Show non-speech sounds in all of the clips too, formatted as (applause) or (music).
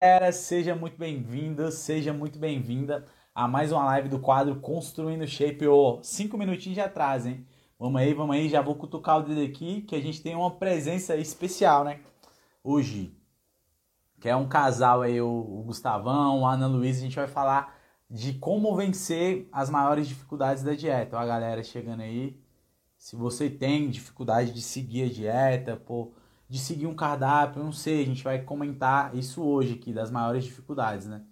galera, seja muito bem-vindo, seja muito bem-vinda a mais uma live do quadro Construindo Shape, ô, cinco minutinhos de atrás, hein? Vamos aí, vamos aí, já vou cutucar o dedo aqui, que a gente tem uma presença especial, né? Hoje, que é um casal aí, o, o Gustavão, a Ana Luísa, a gente vai falar de como vencer as maiores dificuldades da dieta. Ó, a galera chegando aí, se você tem dificuldade de seguir a dieta, pô, de seguir um cardápio, não sei, a gente vai comentar isso hoje aqui, das maiores dificuldades, né?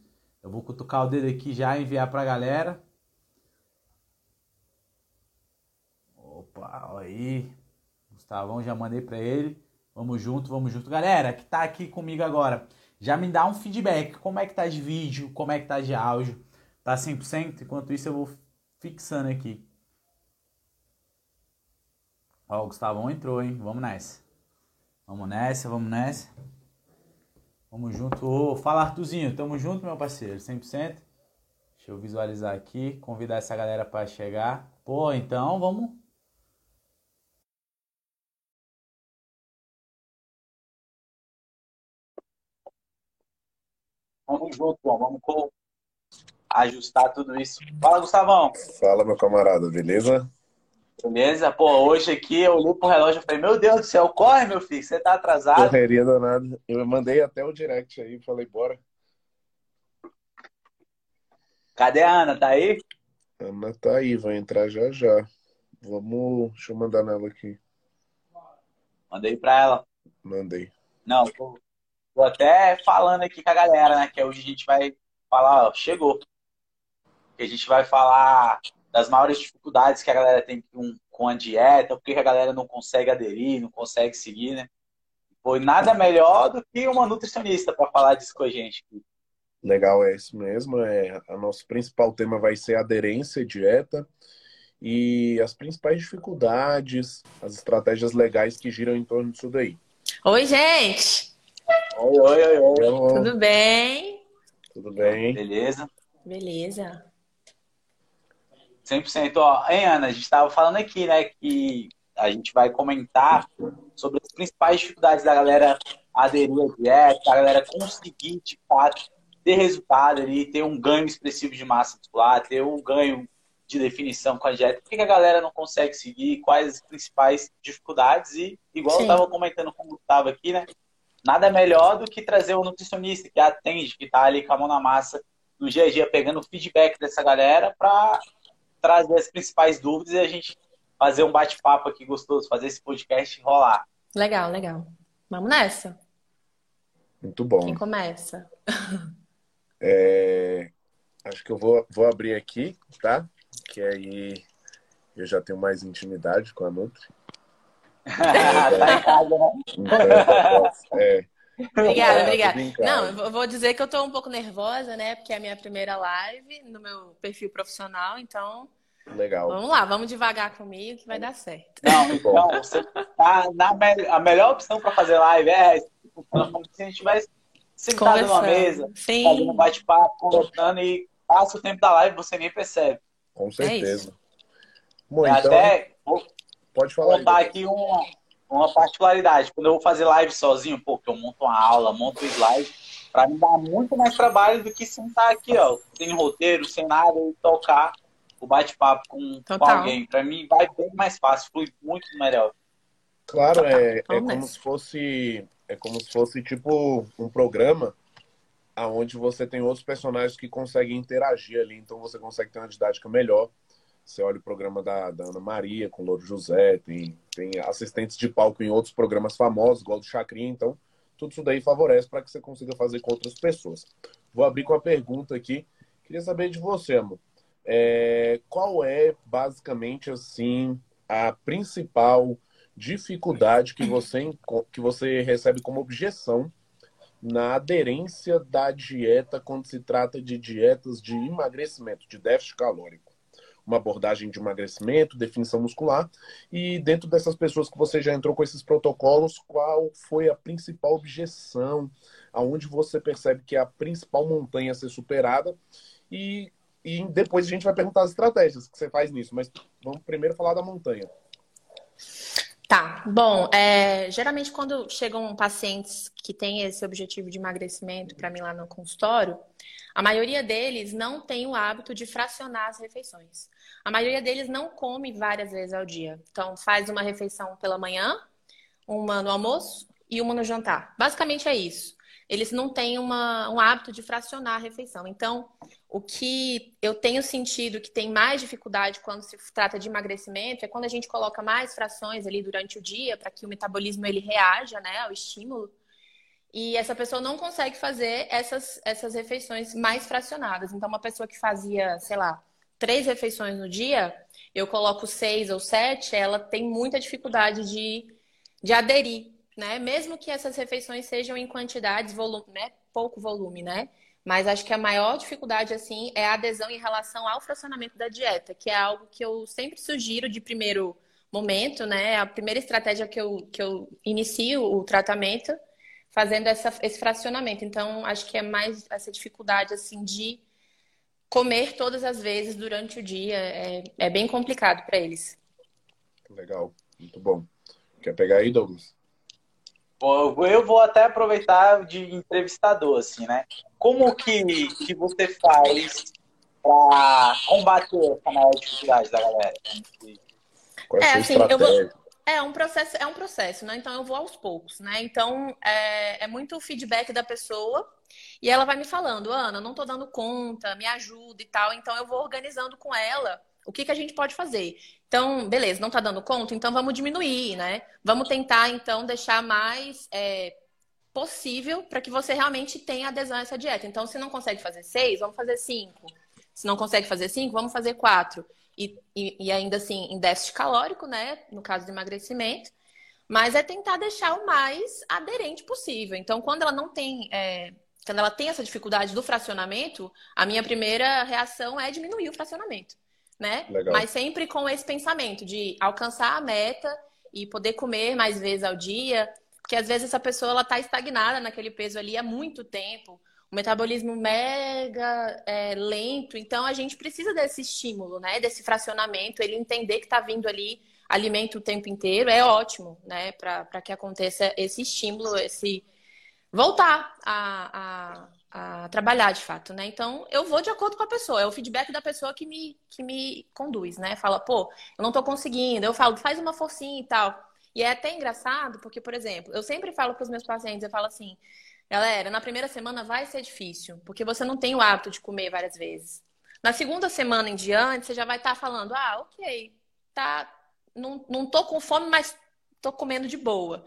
Eu vou cutucar o dedo aqui já e enviar pra galera. Opa, aí. Gustavão, já mandei pra ele. Vamos junto, vamos junto. Galera, que tá aqui comigo agora, já me dá um feedback. Como é que tá de vídeo? Como é que tá de áudio? Tá 100%? Enquanto isso eu vou fixando aqui. Ó, o Gustavão entrou, hein? Vamos nessa. Vamos nessa, vamos nessa. Vamos junto. Ô, fala, Artuzinho. Tamo junto, meu parceiro. 100%. Deixa eu visualizar aqui. Convidar essa galera para chegar. Pô, então vamos. Vamos junto. Vamos ajustar tudo isso. Fala, Gustavão. Fala, meu camarada. Beleza? Beleza? Pô, hoje aqui eu olhei pro relógio e falei, meu Deus do céu, corre, meu filho, você tá atrasado. Correria danada. Eu mandei até o direct aí, falei, bora. Cadê a Ana? Tá aí? Ana tá aí, vai entrar já já. Vamos. Deixa eu mandar nela aqui. Mandei pra ela. Mandei. Não, tô, tô até falando aqui com a galera, né? Que hoje a gente vai falar, ó, chegou. Que a gente vai falar das maiores dificuldades que a galera tem com, com a dieta, porque a galera não consegue aderir, não consegue seguir, né? Foi nada melhor do que uma nutricionista para falar disso com a gente. Legal, é isso mesmo. É, o nosso principal tema vai ser aderência e dieta e as principais dificuldades, as estratégias legais que giram em torno disso daí. Oi, gente! Oi, oi, oi, oi. Tudo bem? Tudo bem? Beleza? Beleza. 100%. Ó, hein, Ana, a gente estava falando aqui, né, que a gente vai comentar sobre as principais dificuldades da galera aderir à dieta, a galera conseguir, de fato, ter resultado ali, ter um ganho expressivo de massa muscular, ter um ganho de definição com a dieta. Por que a galera não consegue seguir? Quais as principais dificuldades? E, igual Sim. eu estava comentando com o Gustavo aqui, né? Nada melhor do que trazer um nutricionista que atende, que está ali com a mão na massa no dia a dia, pegando o feedback dessa galera para trazer as principais dúvidas e a gente fazer um bate-papo aqui gostoso, fazer esse podcast rolar. Legal, legal. Vamos nessa. Muito bom. Quem começa? É... Acho que eu vou, vou abrir aqui, tá? Que aí eu já tenho mais intimidade com a Nutri. (laughs) tá em casa, né? Então, é, (laughs) Obrigada, obrigada. Não, eu vou dizer que eu tô um pouco nervosa, né? Porque é a minha primeira live no meu perfil profissional, então. Legal. Vamos lá, vamos devagar comigo que vai dar certo. Não, então, você tá na me... a melhor opção para fazer live é como se a gente tivesse sentado numa mesa, Sim. fazendo um bate-papo, conversando e passa o tempo da live você nem percebe. Com certeza. É Bom, então, até vou pode falar contar aqui um, uma particularidade. Quando eu vou fazer live sozinho, pô, que eu monto uma aula, monto um slide, para mim dá muito mais trabalho do que sentar aqui, ó, sem roteiro, sem nada, e tocar o bate-papo com, com, alguém. Para mim vai bem mais fácil, flui muito melhor. Claro, é, é como se fosse é como se fosse tipo um programa aonde você tem outros personagens que conseguem interagir ali, então você consegue ter uma didática melhor. Você olha o programa da, da Ana Maria com o Louro José, tem, tem assistentes de palco em outros programas famosos, igual do Chacrinha, então tudo isso daí favorece para que você consiga fazer com outras pessoas. Vou abrir com a pergunta aqui. Queria saber de você, amor. É, qual é, basicamente, assim, a principal dificuldade que você, que você recebe como objeção na aderência da dieta quando se trata de dietas de emagrecimento, de déficit calórico? Uma abordagem de emagrecimento, definição muscular. E dentro dessas pessoas que você já entrou com esses protocolos, qual foi a principal objeção? Aonde você percebe que é a principal montanha a ser superada? E, e depois a gente vai perguntar as estratégias que você faz nisso. Mas vamos primeiro falar da montanha. Tá, bom, é, geralmente quando chegam pacientes que têm esse objetivo de emagrecimento para mim lá no consultório, a maioria deles não tem o hábito de fracionar as refeições. A maioria deles não come várias vezes ao dia. Então, faz uma refeição pela manhã, uma no almoço e uma no jantar. Basicamente é isso eles não têm uma, um hábito de fracionar a refeição. Então, o que eu tenho sentido que tem mais dificuldade quando se trata de emagrecimento é quando a gente coloca mais frações ali durante o dia para que o metabolismo ele reaja né, ao estímulo. E essa pessoa não consegue fazer essas, essas refeições mais fracionadas. Então, uma pessoa que fazia, sei lá, três refeições no dia, eu coloco seis ou sete, ela tem muita dificuldade de, de aderir né? Mesmo que essas refeições sejam em quantidades, volume, né? pouco volume, né? Mas acho que a maior dificuldade, assim, é a adesão em relação ao fracionamento da dieta, que é algo que eu sempre sugiro de primeiro momento, né? A primeira estratégia que eu, que eu inicio o tratamento fazendo essa, esse fracionamento. Então, acho que é mais essa dificuldade, assim, de comer todas as vezes durante o dia. É, é bem complicado para eles. Legal, muito bom. Quer pegar aí, Douglas? Eu vou até aproveitar de entrevistador, assim, né? Como que, que você faz para combater essa maior dificuldade da galera? Qual é, é assim, eu vou... É um processo, é um processo, né? Então eu vou aos poucos, né? Então é, é muito o feedback da pessoa e ela vai me falando, Ana, não tô dando conta, me ajuda e tal. Então eu vou organizando com ela o que, que a gente pode fazer. Então, beleza, não está dando conta, então vamos diminuir, né? Vamos tentar, então, deixar mais é, possível para que você realmente tenha adesão a essa dieta. Então, se não consegue fazer seis, vamos fazer cinco. Se não consegue fazer cinco, vamos fazer quatro. E, e, e ainda assim, em déficit calórico, né? No caso do emagrecimento. Mas é tentar deixar o mais aderente possível. Então, quando ela não tem. É, quando ela tem essa dificuldade do fracionamento, a minha primeira reação é diminuir o fracionamento né? Legal. Mas sempre com esse pensamento de alcançar a meta e poder comer mais vezes ao dia, porque às vezes essa pessoa ela tá estagnada naquele peso ali há muito tempo, metabolismo mega é, lento, então a gente precisa desse estímulo, né? Desse fracionamento, ele entender que está vindo ali alimento o tempo inteiro é ótimo, né? Para que aconteça esse estímulo, esse voltar a, a a trabalhar de fato, né? Então, eu vou de acordo com a pessoa, é o feedback da pessoa que me, que me conduz, né? Fala, pô, eu não tô conseguindo, eu falo, faz uma forcinha e tal. E é até engraçado, porque, por exemplo, eu sempre falo para os meus pacientes, eu falo assim, galera, na primeira semana vai ser difícil, porque você não tem o hábito de comer várias vezes. Na segunda semana em diante, você já vai estar tá falando, ah, ok, tá, não, não tô com fome, mas tô comendo de boa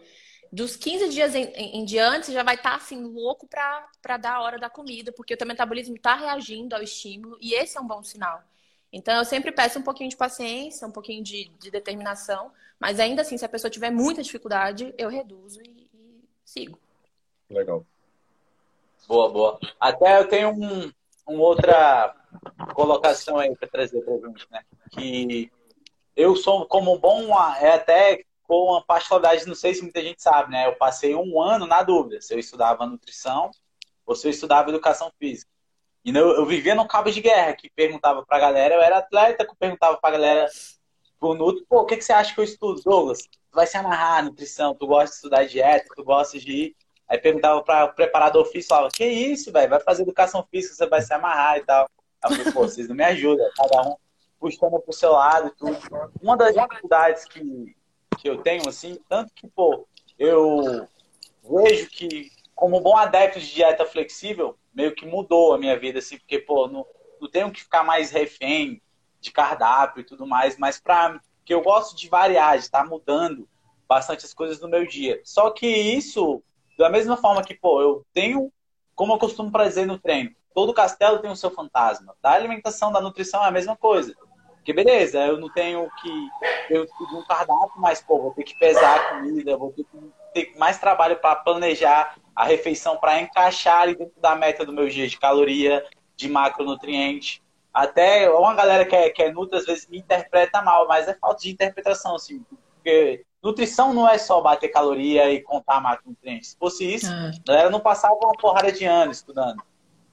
dos 15 dias em, em, em diante, você já vai estar tá, assim, louco para dar a hora da comida, porque o teu metabolismo está reagindo ao estímulo, e esse é um bom sinal. Então, eu sempre peço um pouquinho de paciência, um pouquinho de, de determinação, mas ainda assim, se a pessoa tiver muita dificuldade, eu reduzo e, e sigo. Legal. Boa, boa. Até eu tenho um, uma outra colocação aí para trazer para gente, né? Que eu sou como bom, é até com uma particularidade, não sei se muita gente sabe, né? Eu passei um ano na dúvida se eu estudava nutrição ou se eu estudava educação física. E eu, eu vivia no cabo de guerra, que perguntava pra galera, eu era atleta, que perguntava pra galera pro Nutri, pô, o que, que você acha que eu estudo, Douglas? Tu vai se amarrar a nutrição, tu gosta de estudar dieta, tu gosta de ir. Aí perguntava para o preparador físico, falava, que isso, velho, vai fazer educação física, você vai se amarrar e tal. Aí eu falei, pô, vocês não me ajudam, cada um puxando pro seu lado e tudo. Uma das dificuldades que, que eu tenho, assim, tanto que, pô, eu vejo que, como bom adepto de dieta flexível, meio que mudou a minha vida, assim, porque, pô, não, não tenho que ficar mais refém de cardápio e tudo mais, mas para que eu gosto de variar, de estar tá mudando bastante as coisas no meu dia. Só que isso, da mesma forma que, pô, eu tenho, como eu costumo dizer no treino, todo castelo tem o seu fantasma. Da alimentação, da nutrição é a mesma coisa. Porque beleza, eu não tenho que eu seguir um cardápio, mas pô, vou ter que pesar a comida, vou ter que ter mais trabalho para planejar a refeição para encaixar dentro da meta do meu dia de caloria, de macronutriente. Até uma galera que é, que é nutri às vezes me interpreta mal, mas é falta de interpretação, assim. Porque nutrição não é só bater caloria e contar macronutrientes. Se fosse isso, ah. a galera não passava uma porrada de anos estudando.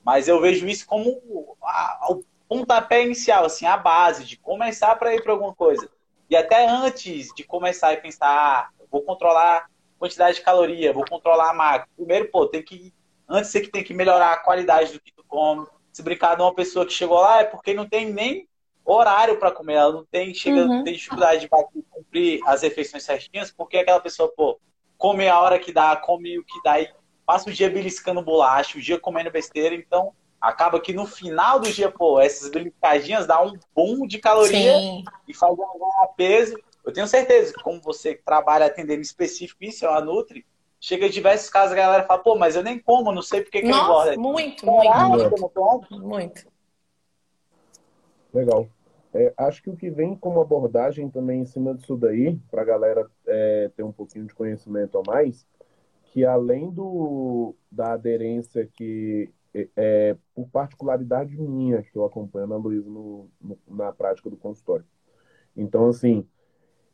Mas eu vejo isso como a, a, pontapé inicial, assim, a base de começar para ir para alguma coisa. E até antes de começar a pensar, ah, vou controlar quantidade de caloria, vou controlar a macro. Primeiro, pô, tem que. Antes você que tem que melhorar a qualidade do que tu come. Se brincar de uma pessoa que chegou lá é porque não tem nem horário para comer, ela não tem, chega, uhum. tem dificuldade de cumprir as refeições certinhas, porque aquela pessoa, pô, come a hora que dá, come o que dá e passa o dia beliscando bolacha, o dia comendo besteira, então acaba que no final do dia, pô, essas beliscadinhas dá um boom de caloria Sim. e faz ganhar peso. Eu tenho certeza que como você trabalha atendendo específico isso, é uma Nutri, chega diversos casos a galera fala, pô, mas eu nem como, não sei porque que Nossa, eu engordo. Muito, muito. Muito. Legal. É, acho que o que vem como abordagem também em cima disso daí, para a galera é, ter um pouquinho de conhecimento a mais, que além do, da aderência que, é, é por particularidade minha, que eu acompanho a Luísa no, no, na prática do consultório. Então, assim,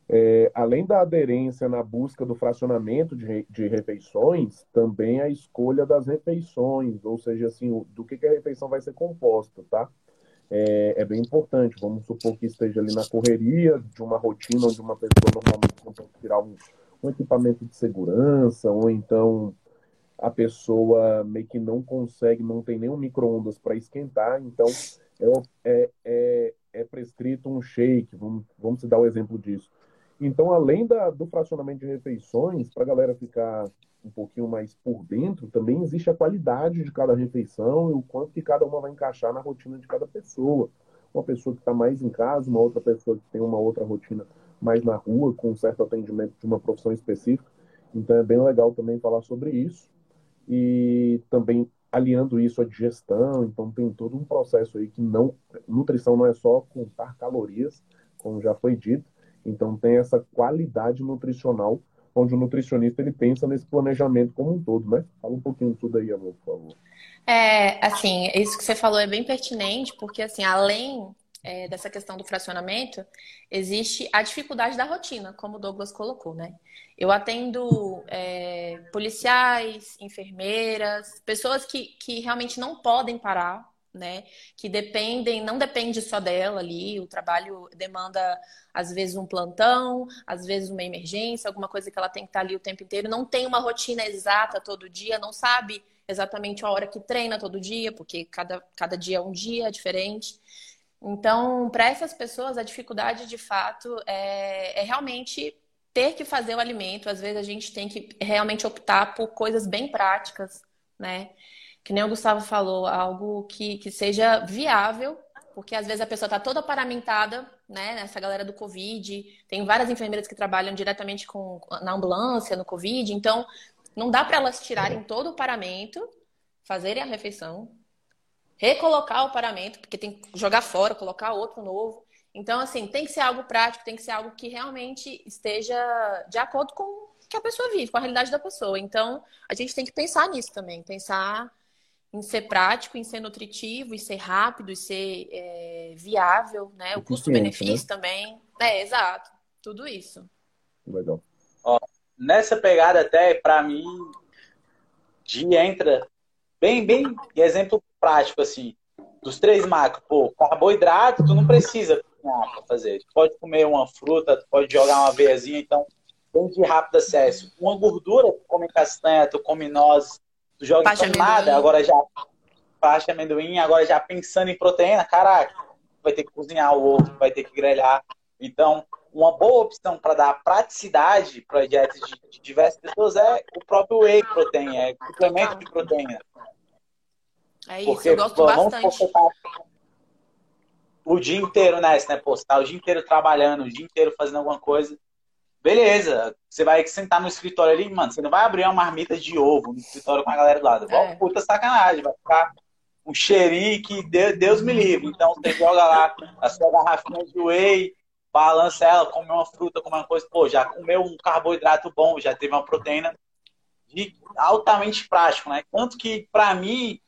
é, além da aderência na busca do fracionamento de, de, refeições, também a escolha das refeições, ou seja, assim, do que, que a refeição vai ser composta, tá? É, é, bem importante. Vamos supor que esteja ali na correria de uma rotina onde uma pessoa normalmente não tirar um, um equipamento de segurança, ou então a pessoa meio que não consegue, não tem nenhum micro-ondas para esquentar, então é, é, é, é, prescrito um shake, vamos, vamos dar o exemplo disso. Então, além da, do fracionamento de refeições, para a galera ficar um pouquinho mais por dentro, também existe a qualidade de cada refeição e o quanto que cada uma vai encaixar na rotina de cada pessoa. Uma pessoa que está mais em casa, uma outra pessoa que tem uma outra rotina mais na rua, com um certo atendimento de uma profissão específica. Então é bem legal também falar sobre isso. E também aliando isso à digestão, então tem todo um processo aí que não. Nutrição não é só contar calorias, como já foi dito, então tem essa qualidade nutricional onde o nutricionista ele pensa nesse planejamento como um todo, né? Fala um pouquinho tudo aí, amor, por favor. É, assim, isso que você falou é bem pertinente, porque assim, além é, dessa questão do fracionamento, existe a dificuldade da rotina, como o Douglas colocou, né? Eu atendo é, policiais, enfermeiras, pessoas que, que realmente não podem parar né? Que dependem, não depende só dela ali, o trabalho demanda às vezes um plantão, às vezes uma emergência, alguma coisa que ela tem que estar ali o tempo inteiro, não tem uma rotina exata todo dia, não sabe exatamente a hora que treina todo dia, porque cada, cada dia é um dia diferente. Então, para essas pessoas, a dificuldade de fato é, é realmente ter que fazer o alimento. Às vezes a gente tem que realmente optar por coisas bem práticas, né? Que nem o Gustavo falou, algo que, que seja viável, porque às vezes a pessoa está toda paramentada, né, nessa galera do Covid, tem várias enfermeiras que trabalham diretamente com, na ambulância, no Covid, então não dá para elas tirarem todo o paramento, fazerem a refeição, recolocar o paramento, porque tem que jogar fora, colocar outro novo. Então, assim, tem que ser algo prático, tem que ser algo que realmente esteja de acordo com o que a pessoa vive, com a realidade da pessoa. Então, a gente tem que pensar nisso também, pensar em ser prático, em ser nutritivo, em ser rápido, em ser é, viável, né? O custo-benefício né? também. É, exato. Tudo isso. Legal. Ó, nessa pegada até, para mim, de entra bem, bem exemplo prático, assim, dos três macros. Pô, carboidrato, tu não precisa cozinhar pra fazer. Tu pode comer uma fruta, tu pode jogar uma veiazinha, então, bem de rápido acesso. Uma gordura, tu come castanha, tu come nozes, Tu joga em tomada, agora já pasta amendoim, agora já pensando em proteína, caraca, vai ter que cozinhar o ovo, vai ter que grelhar. Então, uma boa opção para dar praticidade para dietas de, de, diversas pessoas é o próprio whey protein, é suplemento de proteína. É isso, Porque, eu gosto pô, bastante. O dia inteiro nessa, né? Você tá o dia inteiro trabalhando, o dia inteiro fazendo alguma coisa. Beleza, você vai sentar no escritório ali, mano, você não vai abrir uma marmita de ovo no escritório com a galera do lado. É. Puta sacanagem, vai ficar um cheirinho que Deus me livre. Então você joga lá a sua garrafinha de whey, balança ela, come uma fruta, come uma coisa, pô, já comeu um carboidrato bom, já teve uma proteína de altamente prático, né? Tanto que, para mim,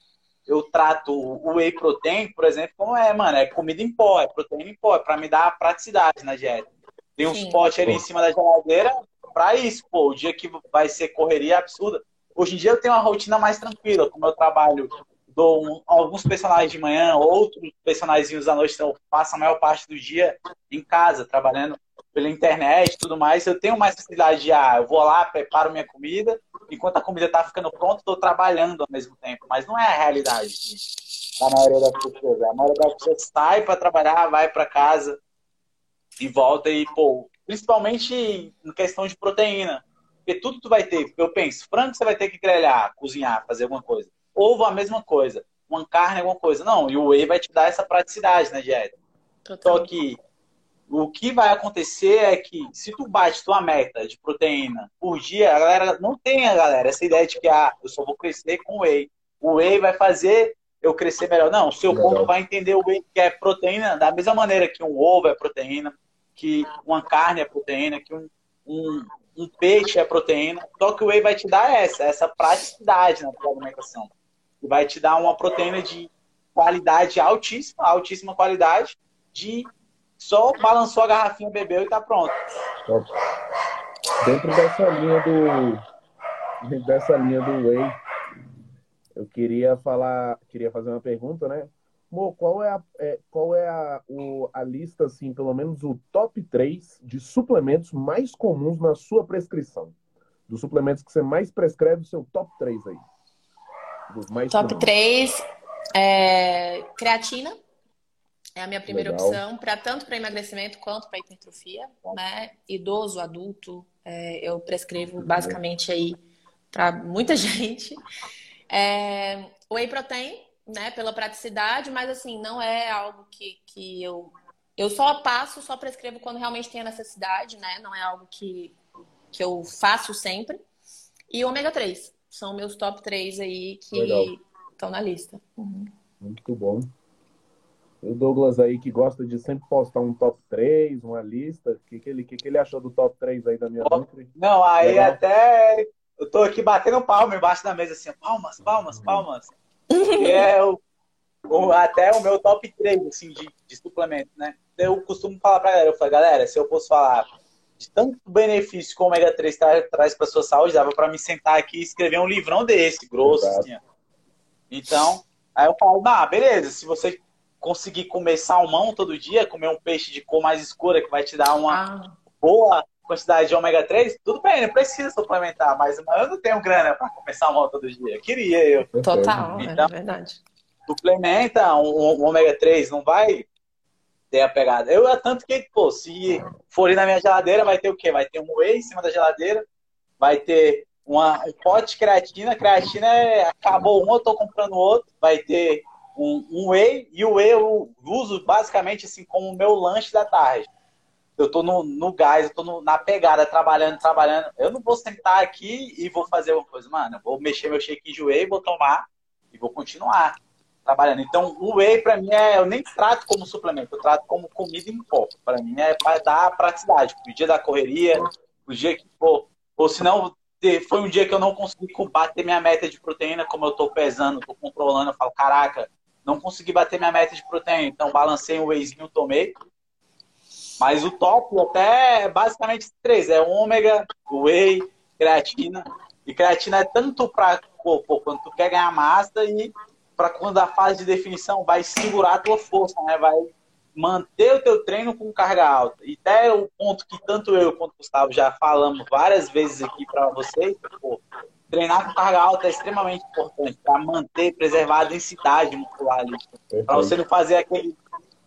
eu trato o whey protein, por exemplo, como é, mano, é comida em pó, é proteína em pó, é pra me dar praticidade na dieta. Tem uns potes ali em cima da geladeira para isso, pô. O dia que vai ser correria absurda. Hoje em dia eu tenho uma rotina mais tranquila, como eu trabalho, dou um, alguns personagens de manhã, outros personagens à noite, então eu passo a maior parte do dia em casa, trabalhando pela internet e tudo mais, eu tenho mais facilidade de, ah, eu vou lá, preparo minha comida, enquanto a comida está ficando pronta, estou trabalhando ao mesmo tempo. Mas não é a realidade da maioria das pessoas. A maioria das pessoas sai para trabalhar, vai para casa e volta e, pô, principalmente em questão de proteína. Porque tudo tu vai ter, eu penso, frango você vai ter que grelhar, cozinhar, fazer alguma coisa. Ovo a mesma coisa. Uma carne, alguma coisa. Não, e o whey vai te dar essa praticidade na dieta. Total. Só que o que vai acontecer é que se tu bate tua meta de proteína por dia, a galera não tem, a galera, essa ideia de que ah, eu só vou crescer com whey. O whey vai fazer eu crescer melhor. Não, o seu Legal. corpo vai entender o whey que é proteína da mesma maneira que um ovo é proteína, que uma carne é proteína, que um, um, um peixe é proteína. Só que o whey vai te dar essa, essa praticidade na tua alimentação. E vai te dar uma proteína de qualidade altíssima, altíssima qualidade, de só balançou a garrafinha, bebeu e tá pronto. Dentro dessa linha do. Dentro dessa linha do whey, eu queria falar, queria fazer uma pergunta, né? Mo, qual é a, é, qual é a, o, a lista, assim, pelo menos o top 3 de suplementos mais comuns na sua prescrição? Dos suplementos que você mais prescreve, o seu top 3 aí. Dos mais top comuns. 3, é, creatina. É a minha primeira Legal. opção, para tanto para emagrecimento quanto para hipertrofia, né? Idoso, adulto, é, eu prescrevo basicamente aí para muita (laughs) gente. É, whey protein, né, pela praticidade, mas assim, não é algo que, que eu. Eu só passo, só prescrevo quando realmente tem a necessidade, né? Não é algo que, que eu faço sempre. E ômega 3. São meus top 3 aí que estão na lista. Uhum. Muito bom. O Douglas aí que gosta de sempre postar um top 3, uma lista. O que, que, ele, que, que ele achou do top 3 aí da minha Nutri? Não, aí Legal. até eu tô aqui batendo palma embaixo da mesa, assim, palmas, palmas, palmas. Que é o, o, até o meu top 3, assim, de, de suplemento, né? Eu costumo falar pra galera, eu falo, galera, se eu fosse falar de tanto benefício que o ômega 3 tra traz pra sua saúde, dava pra me sentar aqui e escrever um livrão desse, grosso, assim, Então, aí eu falo, ah, beleza, se você conseguir comer salmão todo dia, comer um peixe de cor mais escura que vai te dar uma ah. boa quantidade de ômega 3, tudo bem, não precisa suplementar, mas eu não tenho grana para comer salmão todo dia. Queria eu. Total, é então, é verdade. Suplementa um, um ômega 3, não vai ter a pegada. Eu é tanto que, pô, se for ir na minha geladeira, vai ter o quê? Vai ter um whey em cima da geladeira, vai ter uma, um pote de creatina, creatina é, acabou um, eu tô comprando outro, vai ter um, um whey, e o whey eu uso basicamente assim como o meu lanche da tarde eu tô no, no gás, eu tô no, na pegada, trabalhando, trabalhando. Eu não vou sentar aqui e vou fazer uma coisa, mano. Eu vou mexer meu shake de whey, vou tomar e vou continuar trabalhando. Então, o whey para mim é, eu nem trato como suplemento, eu trato como comida em pó. Para mim é para dar praticidade. O dia da correria, o dia que, pô, ou se não, foi um dia que eu não consegui bater minha meta de proteína, como eu tô pesando, tô controlando, eu falo, caraca, não consegui bater minha meta de proteína, então balancei um wheyzinho, tomei. Mas o top até é basicamente três: é ômega, whey, creatina. E creatina é tanto para corpo quando tu quer ganhar massa e para quando a fase de definição vai segurar a tua força, né? Vai manter o teu treino com carga alta. E até o ponto que tanto eu quanto o Gustavo já falamos várias vezes aqui para vocês, pô, treinar com carga alta é extremamente importante para manter, preservar a densidade muscular ali. Para você não fazer aquele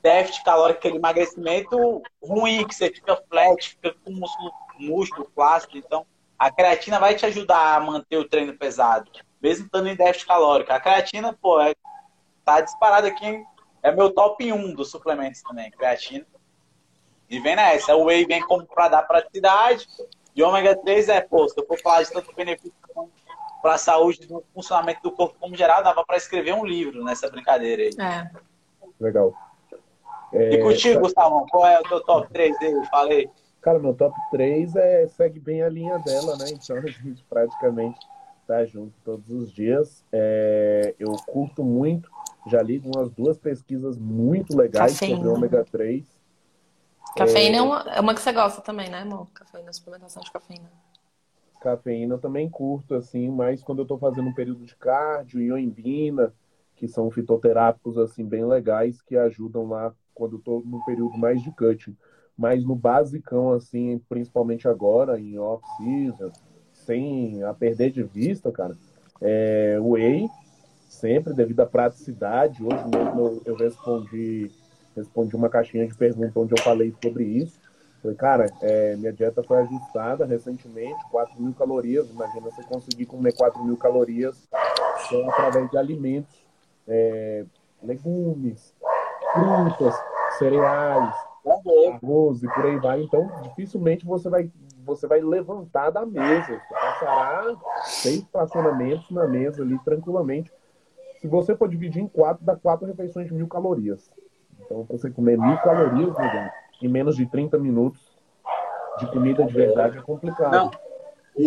déficit calórico, aquele emagrecimento ruim, que você fica flat, fica com músculo, músculo flácido. Então, a creatina vai te ajudar a manter o treino pesado, mesmo estando em déficit calórico. A creatina, pô, é, tá disparado aqui, é meu top 1 dos suplementos também, creatina. E vem nessa, o whey vem como para dar praticidade, e ômega 3 é, pô, se eu for falar de tanto benefício para a saúde, do funcionamento do corpo como geral, dava para escrever um livro nessa brincadeira aí. É. Legal. É, e contigo, Gustavo, qual é o teu top 3 dele? Falei. Cara, meu top 3 é, segue bem a linha dela, né? Então (laughs) a gente praticamente tá junto todos os dias. É, eu curto muito, já li umas duas pesquisas muito legais Cafeína. sobre ômega 3. Cafeína é, é, uma, é uma que você gosta também, né, amor? Cafeína, suplementação de cafeína. Cafeína eu também curto, assim, mas quando eu tô fazendo um período de cardio, ioimbina, que são fitoterápicos, assim, bem legais, que ajudam lá quando eu no período mais de cutting. mas no basicão, assim, principalmente agora, em off-season, sem a perder de vista, cara, é, o whey, sempre devido à praticidade. Hoje mesmo eu respondi, respondi uma caixinha de perguntas onde eu falei sobre isso. Falei, cara, é, minha dieta foi ajustada recentemente, 4 mil calorias. Imagina você conseguir comer 4 mil calorias só através de alimentos, é, legumes, frutas, cereais, arroz e por aí vai. Então, dificilmente você vai, você vai levantar da mesa. Você passará seis fracionamentos na mesa ali tranquilamente. Se você for dividir em quatro, dá quatro refeições de mil calorias. Então, para você comer mil calorias, né, em menos de 30 minutos de comida de verdade é complicado. Não.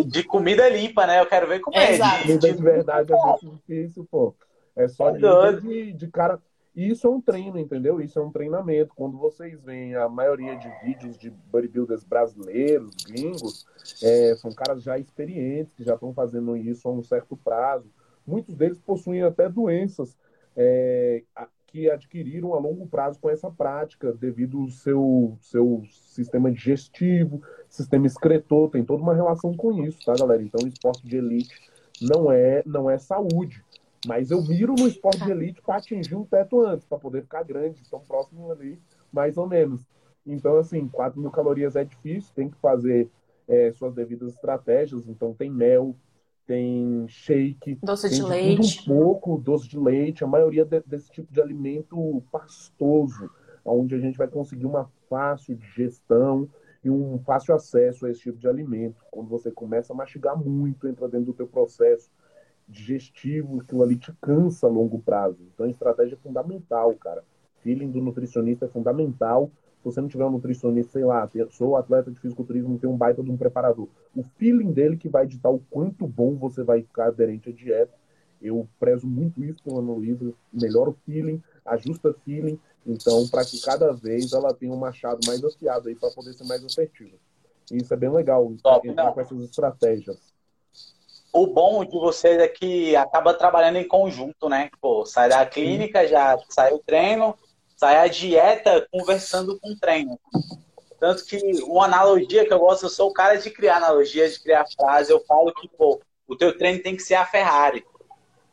De comida limpa, né? Eu quero ver como é. De comida de verdade é muito difícil, pô. É só é de, de cara e isso é um treino, entendeu? Isso é um treinamento. Quando vocês veem a maioria de vídeos de bodybuilders brasileiros, gringos, é, são caras já experientes, que já estão fazendo isso há um certo prazo. Muitos deles possuem até doenças é, que adquiriram a longo prazo com essa prática, devido ao seu, seu sistema digestivo, sistema excretor, tem toda uma relação com isso, tá, galera? Então, esporte de elite não é, não é saúde. Mas eu miro no esporte de tá. elite para atingir um teto antes, para poder ficar grande, tão próximo ali, mais ou menos. Então, assim, 4 mil calorias é difícil, tem que fazer é, suas devidas estratégias. Então, tem mel, tem shake, doce tem de leite. um pouco, doce de leite, a maioria de, desse tipo de alimento pastoso, onde a gente vai conseguir uma fácil digestão e um fácil acesso a esse tipo de alimento. Quando você começa a mastigar muito, entra dentro do teu processo digestivo, aquilo ali te cansa a longo prazo. Então, a estratégia é fundamental, cara. Feeling do nutricionista é fundamental. Se você não tiver um nutricionista, sei lá, sou atleta de fisiculturismo, tem um baita de um preparador. O feeling dele que vai ditar o quanto bom você vai ficar aderente à dieta. Eu prezo muito isso pela Ana Luísa. Melhora o feeling, ajusta feeling. Então, para que cada vez ela tenha um machado mais afiado aí para poder ser mais assertiva. E isso é bem legal, Top, entrar com essas estratégias o bom de vocês é que acaba trabalhando em conjunto, né? Pô, sai da clínica, já sai o treino, sai a dieta conversando com o treino. Tanto que uma analogia que eu gosto, eu sou o cara de criar analogias, de criar frases, eu falo que, pô, o teu treino tem que ser a Ferrari.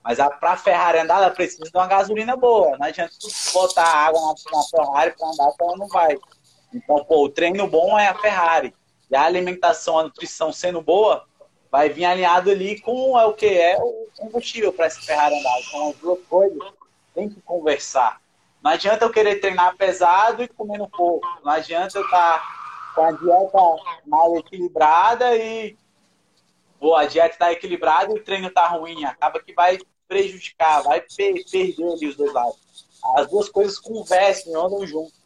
Mas a, pra Ferrari andar, ela precisa de uma gasolina boa. Não adianta tu botar água na, na Ferrari pra andar, ela não vai. Então, pô, o treino bom é a Ferrari. E a alimentação, a nutrição sendo boa, vai vir alinhado ali com é o que é o combustível para essa Ferrari andar. Então, as duas coisas tem que conversar. Não adianta eu querer treinar pesado e comendo pouco. Não adianta eu estar tá com a dieta mal equilibrada e Pô, a dieta está equilibrada e o treino está ruim. Acaba que vai prejudicar, vai perder ali os dois lados. As duas coisas conversam, andam juntos.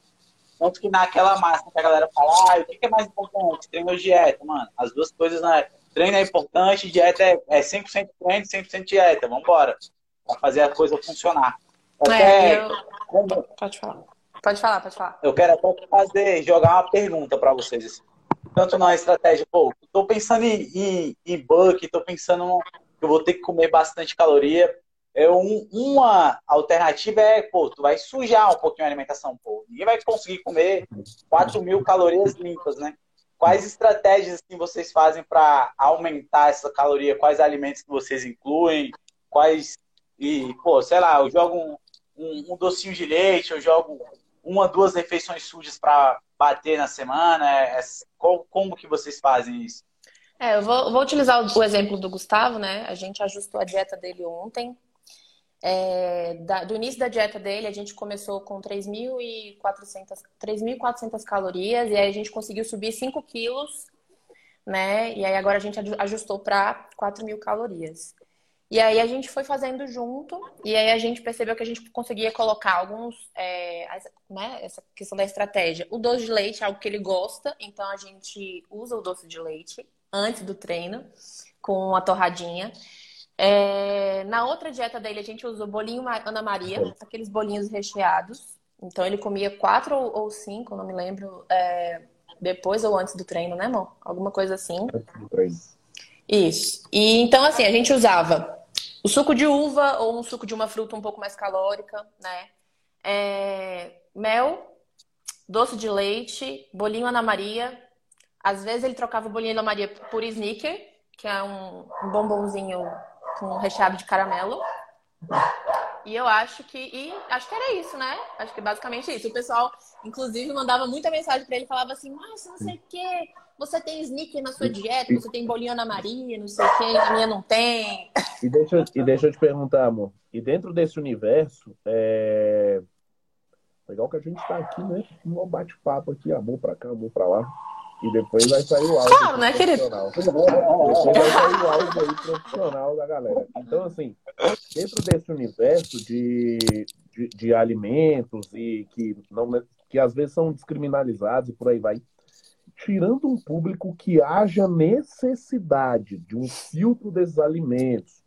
Tanto que naquela massa que a galera fala, ah, o que é mais importante? Treino ou dieta? Mano, as duas coisas não é Treino é importante, dieta é, é 100% treino, 100% dieta. Vamos embora. Para fazer a coisa funcionar. Até, é, eu... como... Pode falar. Pode falar, pode falar. Eu quero até fazer, jogar uma pergunta para vocês. Assim. Tanto na estratégia, pô, tô pensando em, em, em bulk, tô pensando que eu vou ter que comer bastante caloria. É um, uma alternativa é, pô, tu vai sujar um pouquinho a alimentação, pô. Ninguém vai conseguir comer 4 mil calorias limpas, né? Quais estratégias que vocês fazem para aumentar essa caloria? Quais alimentos que vocês incluem? Quais e pô, sei lá, eu jogo um, um, um docinho de leite, eu jogo uma, duas refeições sujas para bater na semana. É, é, como, como, que vocês fazem isso? É, eu vou, vou utilizar o, o exemplo do Gustavo, né? A gente ajustou a dieta dele ontem. É, da, do início da dieta dele, a gente começou com 3.400 calorias e aí a gente conseguiu subir 5 quilos, né? E aí agora a gente ajustou para 4.000 calorias. E aí a gente foi fazendo junto e aí a gente percebeu que a gente conseguia colocar alguns, é, né? Essa questão da estratégia. O doce de leite é algo que ele gosta, então a gente usa o doce de leite antes do treino com a torradinha. É, na outra dieta dele, a gente usou bolinho Ana Maria, aqueles bolinhos recheados. Então, ele comia quatro ou cinco, não me lembro, é, depois ou antes do treino, né, amor? Alguma coisa assim. Isso. E então, assim, a gente usava o suco de uva ou um suco de uma fruta um pouco mais calórica, né? É, mel, doce de leite, bolinho Ana Maria. Às vezes ele trocava o bolinho Ana Maria por sneaker, que é um bombonzinho com recheado de caramelo. E eu acho que. E acho que era isso, né? Acho que basicamente isso. O pessoal, inclusive, mandava muita mensagem para ele, falava assim, mas não sei o quê, você tem sneaker na sua dieta, você tem bolinho Ana Maria, não sei o quê, a minha não tem. E deixa, e deixa eu te perguntar, amor. E dentro desse universo, é. Legal que a gente está aqui, né? Um bate-papo aqui, amor para cá, amor para lá. E depois vai sair o áudio. Claro, né, querido? Depois vai sair o áudio aí profissional da galera. Então, assim, dentro desse universo de, de, de alimentos e que, não, que às vezes são descriminalizados e por aí vai, tirando um público que haja necessidade de um filtro desses alimentos,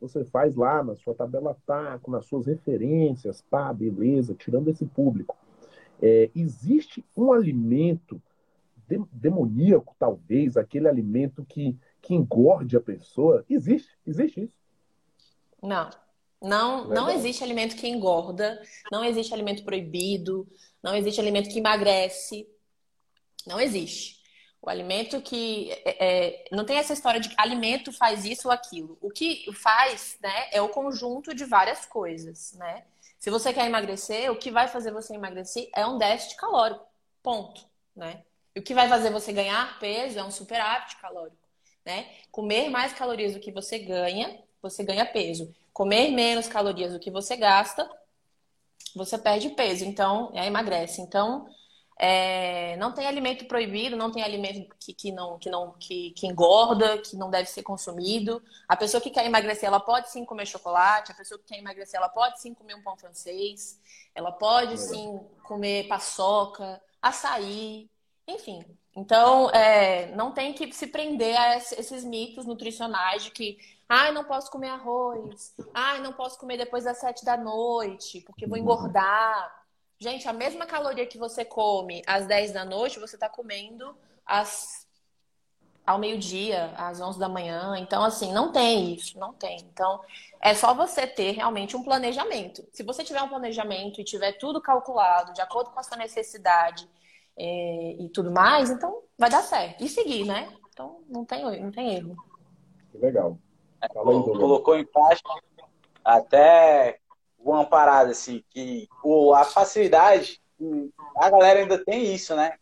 você faz lá na sua tabela taco, nas suas referências, pá, beleza, tirando esse público. É, existe um alimento demoníaco, talvez, aquele alimento que, que engorde a pessoa? Existe, existe isso. Não. Não, não existe alimento que engorda, não existe alimento proibido, não existe alimento que emagrece. Não existe. O alimento que. É, é, não tem essa história de alimento faz isso ou aquilo. O que faz né, é o conjunto de várias coisas. Né? Se você quer emagrecer, o que vai fazer você emagrecer é um déficit calórico. Ponto. Né? E o que vai fazer você ganhar peso é um superávit calórico, né? Comer mais calorias do que você ganha, você ganha peso. Comer menos calorias do que você gasta, você perde peso, então, é, emagrece. Então, é, não tem alimento proibido, não tem alimento que, que não, que, não que, que, engorda, que não deve ser consumido. A pessoa que quer emagrecer, ela pode sim comer chocolate. A pessoa que quer emagrecer, ela pode sim comer um pão francês. Ela pode sim comer paçoca, açaí, enfim, então é, não tem que se prender a esses mitos nutricionais de que ai, não posso comer arroz, ai, não posso comer depois das sete da noite, porque vou engordar. Gente, a mesma caloria que você come às 10 da noite, você está comendo às, ao meio-dia, às 11 da manhã. Então, assim, não tem isso, não tem. Então, é só você ter realmente um planejamento. Se você tiver um planejamento e tiver tudo calculado de acordo com a sua necessidade é, e tudo mais, então vai dar certo. E seguir, né? Então não tem, não tem erro. Legal. colocou em prática até uma parada assim, que o, a facilidade, a galera ainda tem isso, né?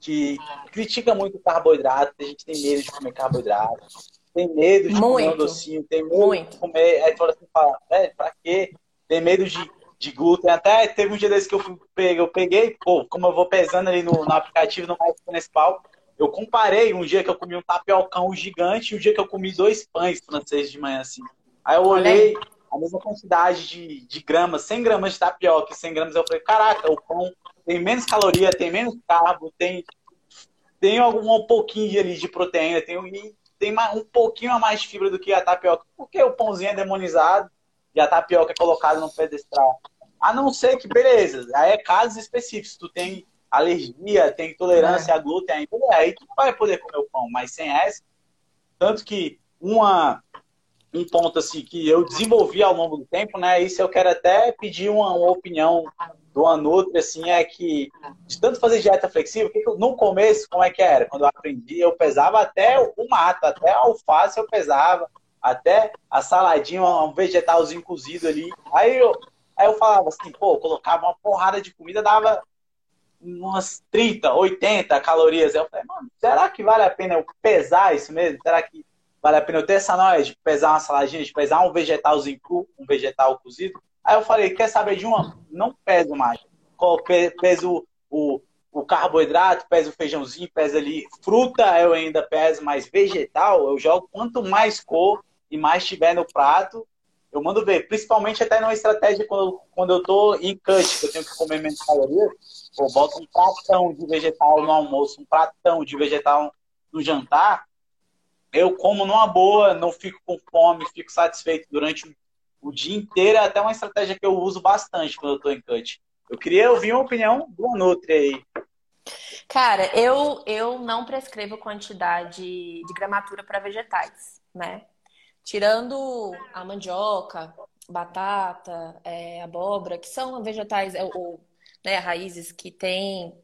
Que critica muito o carboidrato, a gente tem medo de comer carboidrato, tem medo de muito. comer um docinho, tem medo muito. de comer. Aí fala assim, fala, pra quê? Tem medo de de glúten. Até teve um dia desse que eu fui, eu peguei, pô, como eu vou pesando ali no, no aplicativo no Mais Municipal, eu comparei um dia que eu comi um tapiocão gigante e um dia que eu comi dois pães franceses de manhã, assim. Aí eu olhei a mesma quantidade de, de gramas, 100 gramas de tapioca e 100 gramas, eu falei, caraca, o pão tem menos caloria, tem menos carbo, tem, tem algum um pouquinho ali de proteína, tem, tem um pouquinho a mais de fibra do que a tapioca, porque o pãozinho é demonizado e a tapioca é colocada no pedestral. A não ser que, beleza, aí é casos específicos. Tu tem alergia, tem intolerância é. a glúten, aí, aí tu vai poder comer o pão, mas sem essa. Tanto que uma, um ponto assim que eu desenvolvi ao longo do tempo, né? Isso eu quero até pedir uma, uma opinião do Anutri, assim, é que de tanto fazer dieta flexível, que no começo, como é que era? Quando eu aprendi, eu pesava até o mato, até a alface eu pesava, até a saladinha, um vegetalzinho cozido ali. Aí eu, aí eu falava assim, pô, colocava uma porrada de comida, dava umas 30, 80 calorias. Aí eu falei, mano, será que vale a pena eu pesar isso mesmo? Será que vale a pena eu ter essa noia de pesar uma saladinha, de pesar um vegetalzinho cru, um vegetal cozido? Aí eu falei, quer saber de uma? Não peso mais. Peso o, o carboidrato, peso o feijãozinho, peso ali. Fruta eu ainda peso, mas vegetal eu jogo quanto mais cor, e mais tiver no prato, eu mando ver. Principalmente até numa estratégia quando, quando eu tô em cut, que eu tenho que comer menos calorias, eu boto um pratão de vegetal no almoço, um pratão de vegetal no jantar, eu como numa boa, não fico com fome, fico satisfeito durante o dia inteiro. É até uma estratégia que eu uso bastante quando eu tô em cut. Eu queria ouvir uma opinião do Nutri aí. Cara, eu, eu não prescrevo quantidade de gramatura para vegetais, né? Tirando a mandioca, batata, é, abóbora, que são vegetais, é, ou, né, raízes que têm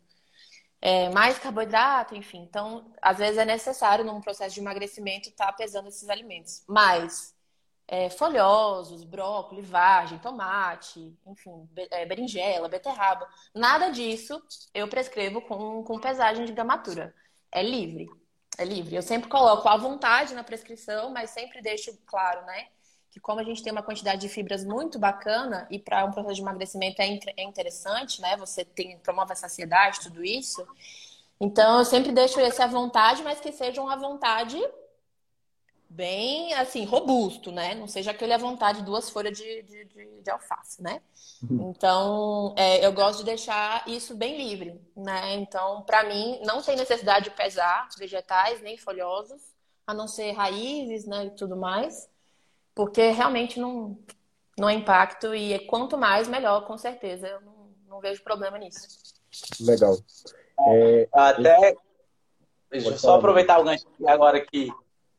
é, mais carboidrato, enfim. Então, às vezes é necessário, num processo de emagrecimento, estar tá pesando esses alimentos. Mas é, folhosos, brócolis, vagem, tomate, enfim, é, berinjela, beterraba, nada disso eu prescrevo com, com pesagem de gramatura. É livre. É livre. Eu sempre coloco à vontade na prescrição, mas sempre deixo claro, né? Que como a gente tem uma quantidade de fibras muito bacana e para um processo de emagrecimento é, é interessante, né? Você tem, promove a saciedade, tudo isso. Então eu sempre deixo esse à vontade, mas que sejam à vontade bem, assim, robusto, né? Não seja aquele à vontade duas folhas de, de, de, de alface, né? Uhum. Então, é, eu gosto de deixar isso bem livre, né? Então, para mim, não tem necessidade de pesar vegetais nem folhosos, a não ser raízes, né, e tudo mais, porque realmente não, não é impacto e quanto mais, melhor, com certeza. Eu não, não vejo problema nisso. Legal. É, Até, deixa eu só aproveitar o gancho agora que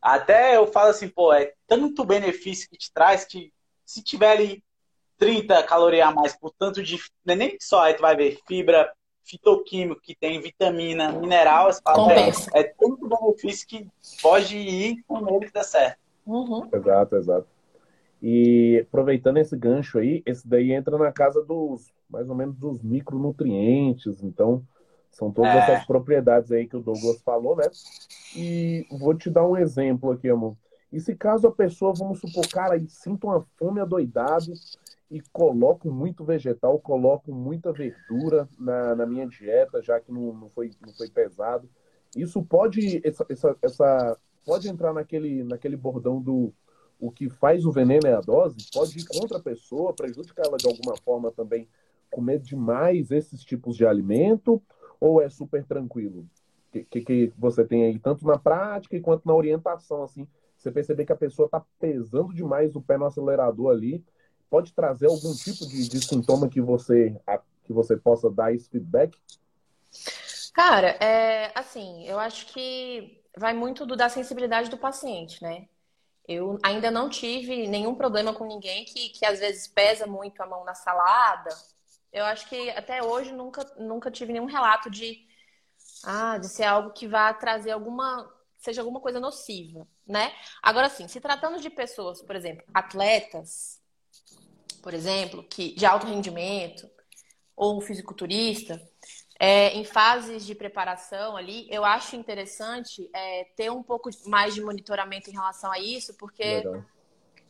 até eu falo assim, pô, é tanto benefício que te traz que se tiver ali 30 calorias a mais por tanto de. Não é nem só, aí tu vai ver fibra, fitoquímico, que tem vitamina, mineral, fala, é, é tanto benefício que pode ir com ele que dá certo. Uhum. Exato, exato. E aproveitando esse gancho aí, esse daí entra na casa dos mais ou menos dos micronutrientes, então são todas é. essas propriedades aí que o Douglas falou, né? E vou te dar um exemplo aqui, amor. E se caso a pessoa, vamos supor, cara, sinta uma fome adoidado e coloco muito vegetal, coloco muita verdura na, na minha dieta, já que não, não, foi, não foi pesado. Isso pode, essa, essa, essa, pode entrar naquele, naquele bordão do o que faz o veneno é a dose? Pode ir contra a pessoa, prejudicar ela de alguma forma também, comer demais esses tipos de alimento? Ou é super tranquilo? que, que, que você tem aí, tanto na prática quanto na orientação, assim, você perceber que a pessoa está pesando demais o pé no acelerador ali, pode trazer algum tipo de, de sintoma que você, a, que você possa dar esse feedback? Cara, é, assim, eu acho que vai muito do, da sensibilidade do paciente, né? Eu ainda não tive nenhum problema com ninguém que, que às vezes pesa muito a mão na salada. Eu acho que até hoje nunca, nunca tive nenhum relato de ah, de ser algo que vá trazer alguma, seja alguma coisa nociva, né? Agora sim, se tratando de pessoas, por exemplo, atletas, por exemplo, que de alto rendimento, ou um fisiculturista, é, em fases de preparação ali, eu acho interessante é, ter um pouco mais de monitoramento em relação a isso, porque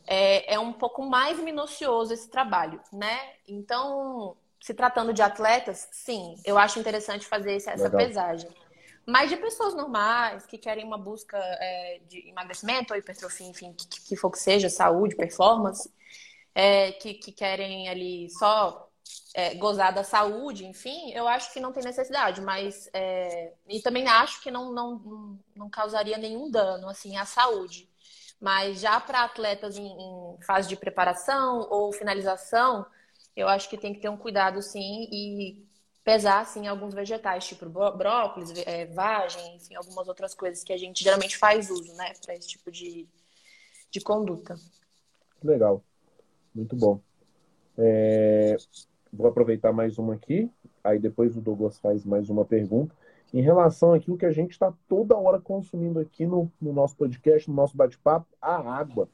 é, é, um pouco mais minucioso esse trabalho, né? Então, se tratando de atletas, sim, eu acho interessante fazer essa Legal. pesagem. Mas de pessoas normais que querem uma busca é, de emagrecimento ou hipertrofia, enfim, que, que for que seja, saúde, performance, é, que, que querem ali só é, gozar da saúde, enfim, eu acho que não tem necessidade, mas é, e também acho que não, não, não causaria nenhum dano assim à saúde. Mas já para atletas em, em fase de preparação ou finalização, eu acho que tem que ter um cuidado sim e pesar sim alguns vegetais, tipo brócolis, é, vagem, enfim, algumas outras coisas que a gente geralmente faz uso, né, para esse tipo de, de conduta. Legal, muito bom. É... Vou aproveitar mais uma aqui, aí depois o Douglas faz mais uma pergunta. Em relação àquilo que a gente está toda hora consumindo aqui no, no nosso podcast, no nosso bate-papo, a água.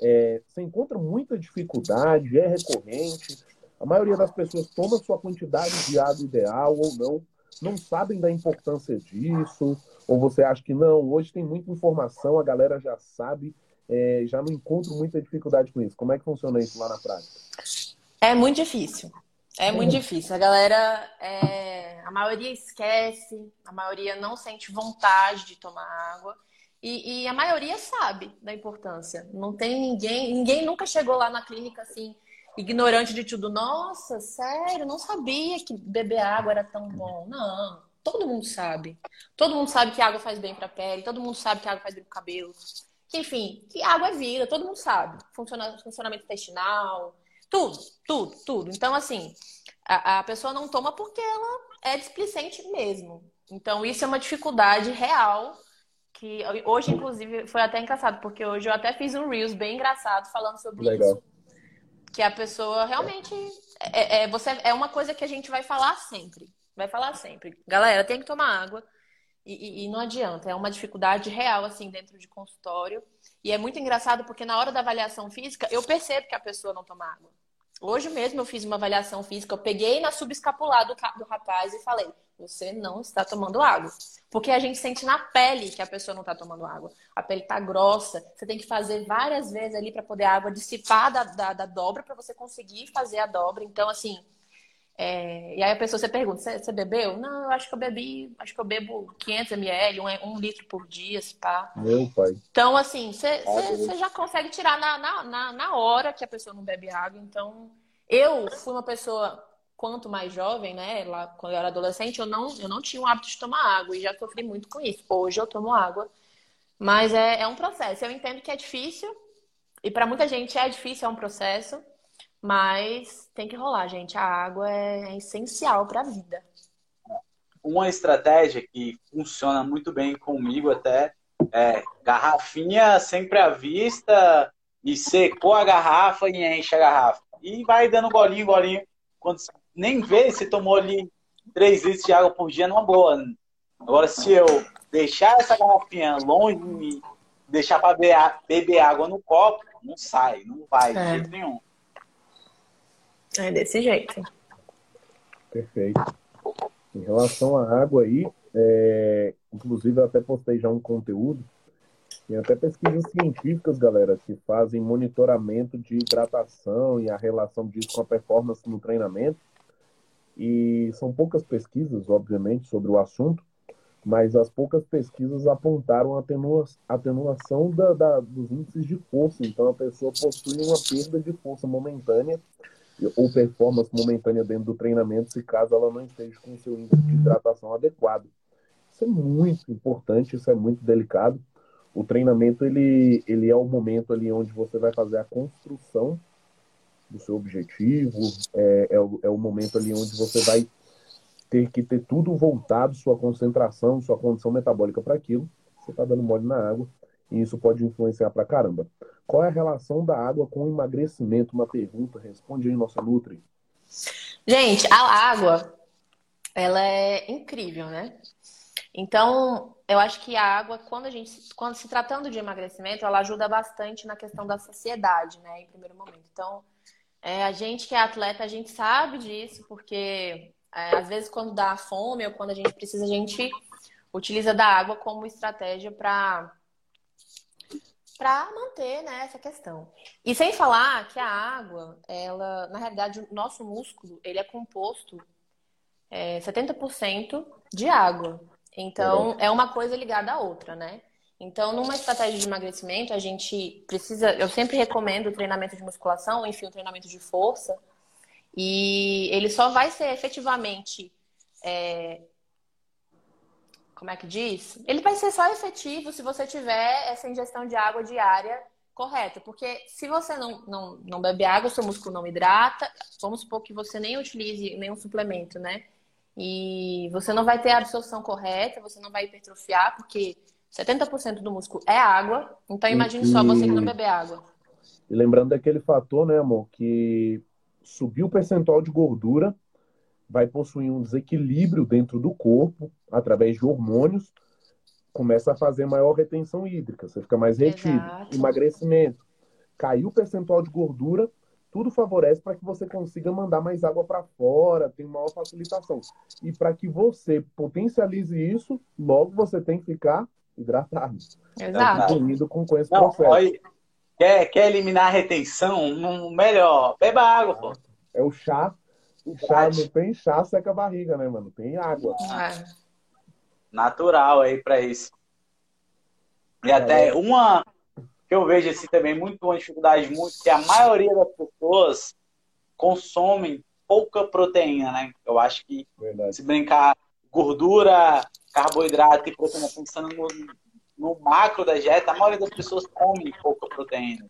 É, você encontra muita dificuldade, é recorrente, a maioria das pessoas toma sua quantidade de água ideal ou não, não sabem da importância disso, ou você acha que não, hoje tem muita informação, a galera já sabe, é, já não encontro muita dificuldade com isso. Como é que funciona isso lá na prática? É muito difícil. É muito difícil. A galera, é... a maioria esquece, a maioria não sente vontade de tomar água. E, e, a maioria sabe da importância. Não tem ninguém, ninguém nunca chegou lá na clínica assim, ignorante de tudo. Nossa, sério, não sabia que beber água era tão bom. Não, todo mundo sabe. Todo mundo sabe que água faz bem para a pele, todo mundo sabe que água faz bem para o cabelo. Que, enfim, que água é vida, todo mundo sabe. Funciona, funcionamento intestinal, tudo, tudo, tudo. Então, assim, a, a pessoa não toma porque ela é displicente mesmo. Então, isso é uma dificuldade real que hoje, inclusive, foi até engraçado, porque hoje eu até fiz um Reels bem engraçado falando sobre Legal. isso que a pessoa realmente é, é, você é uma coisa que a gente vai falar sempre. Vai falar sempre. Galera, tem que tomar água. E, e, e, não adianta, é uma dificuldade real, assim, dentro de consultório. E é muito engraçado porque na hora da avaliação física, eu percebo que a pessoa não toma água. Hoje mesmo eu fiz uma avaliação física, eu peguei na subescapular do, do rapaz e falei: você não está tomando água. Porque a gente sente na pele que a pessoa não está tomando água. A pele está grossa, você tem que fazer várias vezes ali para poder a água dissipar da, da, da dobra para você conseguir fazer a dobra. Então, assim, é, e aí a pessoa você pergunta, você, bebeu? Não, eu acho que eu bebi, acho que eu bebo 500 ml, um, um litro por dia, pá. Meu pai. Então, assim, você, já consegue tirar na, na, na, hora que a pessoa não bebe água. Então, eu fui uma pessoa, quanto mais jovem, né, lá quando eu era adolescente, eu não, eu não tinha o hábito de tomar água e já sofri muito com isso. Hoje eu tomo água, mas é, é um processo. Eu entendo que é difícil, e para muita gente é difícil, é um processo. Mas tem que rolar, gente. A água é, é essencial para a vida. Uma estratégia que funciona muito bem comigo até é garrafinha sempre à vista e secou a garrafa e enche a garrafa. E vai dando golinho, golinho. Quando nem vê, se tomou ali 3 litros de água por dia numa boa. Agora, se eu deixar essa garrafinha longe de mim, deixar para beber, beber água no copo, não sai, não vai de é. jeito nenhum. É desse jeito. Perfeito. Em relação à água aí, é... inclusive eu até postei já um conteúdo. Tem até pesquisas científicas, galera, que fazem monitoramento de hidratação e a relação disso com a performance no treinamento. E são poucas pesquisas, obviamente, sobre o assunto, mas as poucas pesquisas apontaram a atenua atenuação da, da, dos índices de força. Então, a pessoa possui uma perda de força momentânea ou performance momentânea dentro do treinamento, se caso ela não esteja com seu índice de hidratação adequado. Isso é muito importante, isso é muito delicado. O treinamento ele, ele é o momento ali onde você vai fazer a construção do seu objetivo, é, é, o, é o momento ali onde você vai ter que ter tudo voltado, sua concentração, sua condição metabólica para aquilo. Você está dando mole na água e isso pode influenciar para caramba. Qual é a relação da água com o emagrecimento? Uma pergunta, responde aí, nossa Nutri. Gente, a água, ela é incrível, né? Então, eu acho que a água, quando a gente, quando se tratando de emagrecimento, ela ajuda bastante na questão da saciedade, né? Em primeiro momento. Então, é, a gente que é atleta, a gente sabe disso, porque é, às vezes quando dá fome ou quando a gente precisa, a gente utiliza da água como estratégia para para manter né, essa questão. E sem falar que a água, ela, na realidade, o nosso músculo, ele é composto é, 70% de água. Então, é uma coisa ligada à outra, né? Então, numa estratégia de emagrecimento, a gente precisa. Eu sempre recomendo o treinamento de musculação, enfim, o treinamento de força. E ele só vai ser efetivamente é, como é que diz? Ele vai ser só efetivo se você tiver essa ingestão de água diária correta. Porque se você não, não, não bebe água, seu músculo não hidrata, vamos supor que você nem utilize nenhum suplemento, né? E você não vai ter a absorção correta, você não vai hipertrofiar, porque 70% do músculo é água. Então imagine e, só você que não bebe água. E lembrando daquele fator, né, amor, que subiu o percentual de gordura vai possuir um desequilíbrio dentro do corpo, através de hormônios, começa a fazer maior retenção hídrica, você fica mais retido. Exato. Emagrecimento. Caiu o percentual de gordura, tudo favorece para que você consiga mandar mais água para fora, tem maior facilitação. E para que você potencialize isso, logo você tem que ficar hidratado. Exato. Unido com, com esse Não, processo. quer, quer eliminar a retenção? Melhor, beba água, pô. É o chá Chá, não tem chá, seca a barriga, né, mano? Tem água. É. Natural aí para isso. E é. até uma que eu vejo assim também, muito uma dificuldade muito, que a maioria das pessoas consomem pouca proteína, né? Eu acho que Verdade. se brincar gordura, carboidrato e proteína, pensando no, no macro da dieta, a maioria das pessoas come pouca proteína.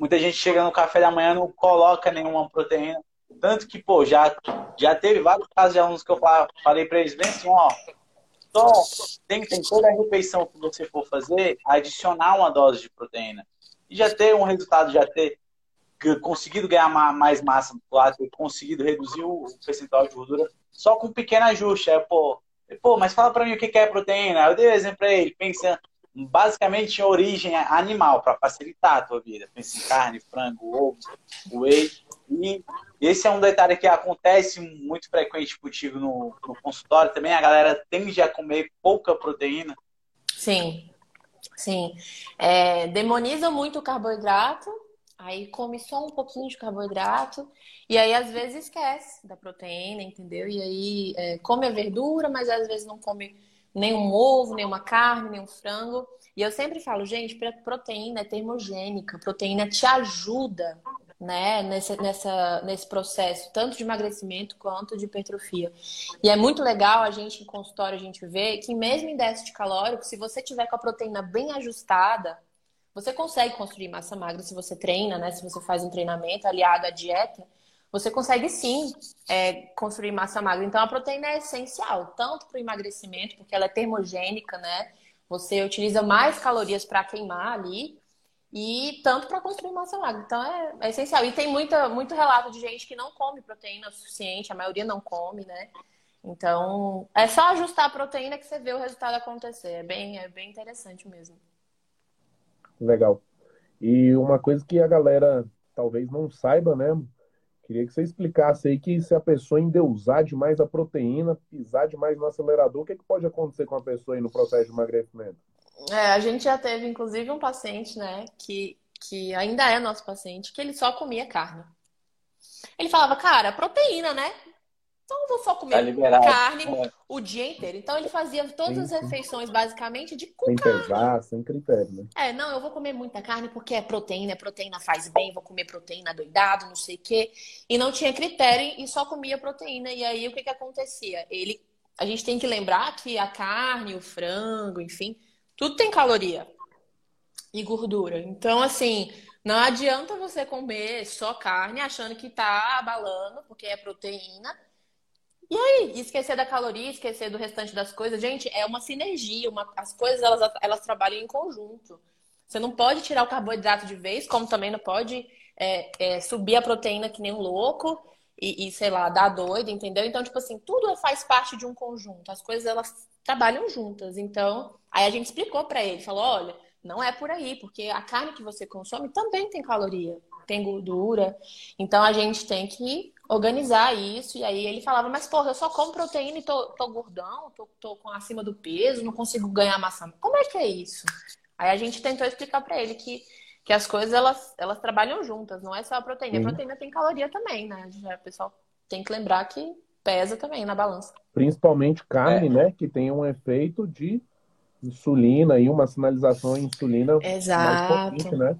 Muita gente chega no café da manhã não coloca nenhuma proteína. Tanto que, pô, já, já teve vários casos de alunos que eu falei para eles bem assim, ó, só tem, tem toda a refeição que você for fazer, adicionar uma dose de proteína. E já ter um resultado, já ter conseguido ganhar mais massa muscular, ter conseguido reduzir o percentual de gordura só com um pequeno ajuste. É, pô, pô, mas fala para mim o que é proteína. Eu dei um exemplo para ele, pensa basicamente em origem animal, para facilitar a tua vida. Pensa em carne, frango, ovo, whey. E esse é um detalhe que acontece muito frequente contigo no, no consultório também. A galera tende a comer pouca proteína. Sim, sim. É, demoniza muito o carboidrato, aí come só um pouquinho de carboidrato, e aí às vezes esquece da proteína, entendeu? E aí é, come a verdura, mas às vezes não come nenhum ovo, nenhuma carne, nenhum frango. E eu sempre falo, gente, proteína é termogênica, proteína te ajuda né, nesse, nessa, nesse processo, tanto de emagrecimento quanto de hipertrofia. E é muito legal a gente, em consultório, a gente vê que mesmo em déficit calórico, se você tiver com a proteína bem ajustada, você consegue construir massa magra se você treina, né? Se você faz um treinamento aliado à dieta, você consegue sim é, construir massa magra. Então a proteína é essencial, tanto para o emagrecimento, porque ela é termogênica, né? Você utiliza mais calorias para queimar ali, e tanto para construir massa magra. Então é, é, essencial. E tem muita, muito relato de gente que não come proteína o suficiente, a maioria não come, né? Então é só ajustar a proteína que você vê o resultado acontecer. É bem, é bem interessante mesmo. Legal. E uma coisa que a galera talvez não saiba, né? Queria que você explicasse aí que se a pessoa endeusar demais a proteína, pisar demais no acelerador, o que, é que pode acontecer com a pessoa aí no processo de emagrecimento? É, a gente já teve, inclusive, um paciente, né, que, que ainda é nosso paciente, que ele só comia carne. Ele falava, cara, proteína, né? Então eu vou só comer tá carne é. o dia inteiro. Então ele fazia todas as refeições basicamente de com sem carne. Pesar, sem critério, né? É, não, eu vou comer muita carne porque é proteína, proteína faz bem, vou comer proteína doidado, não sei o quê. E não tinha critério e só comia proteína. E aí o que que acontecia? Ele, a gente tem que lembrar que a carne, o frango, enfim, tudo tem caloria e gordura. Então, assim, não adianta você comer só carne achando que tá abalando, porque é proteína e aí, esquecer da caloria, esquecer do restante das coisas, gente, é uma sinergia, uma, as coisas elas, elas trabalham em conjunto. Você não pode tirar o carboidrato de vez, como também não pode é, é, subir a proteína que nem um louco e, e, sei lá, dar doido, entendeu? Então, tipo assim, tudo faz parte de um conjunto. As coisas elas trabalham juntas. Então, aí a gente explicou para ele, falou, olha, não é por aí, porque a carne que você consome também tem caloria, tem gordura. Então a gente tem que organizar isso. E aí ele falava, mas porra, eu só como proteína e tô, tô gordão, tô, tô com acima do peso, não consigo ganhar massa. Como é que é isso? Aí a gente tentou explicar para ele que, que as coisas elas, elas trabalham juntas, não é só a proteína. A proteína tem caloria também, né? Já, o pessoal tem que lembrar que pesa também na balança. Principalmente carne, é. né? Que tem um efeito de insulina e uma sinalização em insulina Exato. mais potente, né?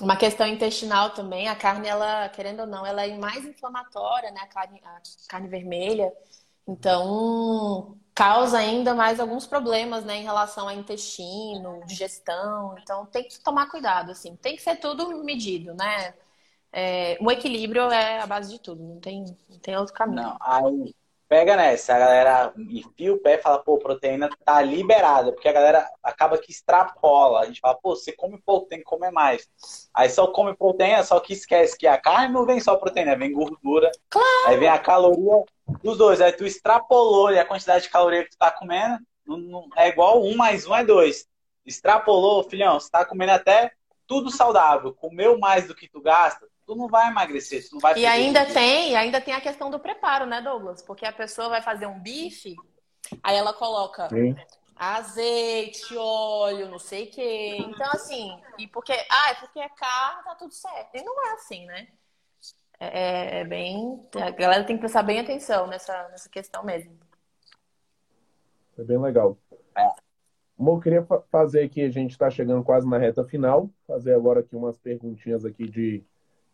Uma questão intestinal também, a carne, ela, querendo ou não, ela é mais inflamatória, né? A carne, a carne vermelha. Então, causa ainda mais alguns problemas, né, em relação ao intestino, digestão. Então, tem que tomar cuidado, assim. Tem que ser tudo medido, né? É, o equilíbrio é a base de tudo, não tem, não tem outro caminho. Não, aí, pega nessa, a galera enfia o pé e fala, pô, proteína tá liberada, porque a galera acaba que extrapola. A gente fala, pô, você come pouco, tem que comer mais. Aí só come proteína, só que esquece que a carne não vem só proteína, vem gordura. Claro. Aí vem a caloria dos dois. Aí tu extrapolou e a quantidade de caloria que tu tá comendo não, não, é igual um mais um é dois. Extrapolou, filhão, você tá comendo até tudo saudável, comeu mais do que tu gasta, tu não vai emagrecer, tu não vai E ainda tem, ainda tem a questão do preparo, né, Douglas? Porque a pessoa vai fazer um bife, aí ela coloca Sim. azeite, óleo, não sei o quê. Então, assim, e porque, ah, é porque é carne, tá tudo certo. E não é assim, né? É, é, é bem. A galera tem que prestar bem atenção nessa, nessa questão mesmo. É bem legal. É. Bom, eu queria fazer aqui, a gente está chegando quase na reta final, fazer agora aqui umas perguntinhas aqui de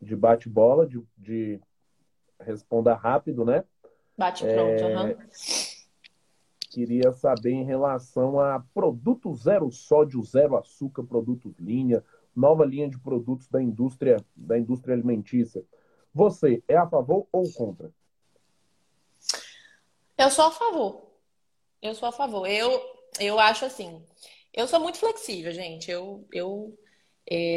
de bate-bola, de, de responda rápido, né? Bate pronto, é... uhum. Queria saber em relação a produto zero sódio, zero açúcar, produtos linha, nova linha de produtos da indústria, da indústria alimentícia. Você é a favor ou contra? Eu sou a favor. Eu sou a favor. Eu, eu acho assim. Eu sou muito flexível, gente. Eu, eu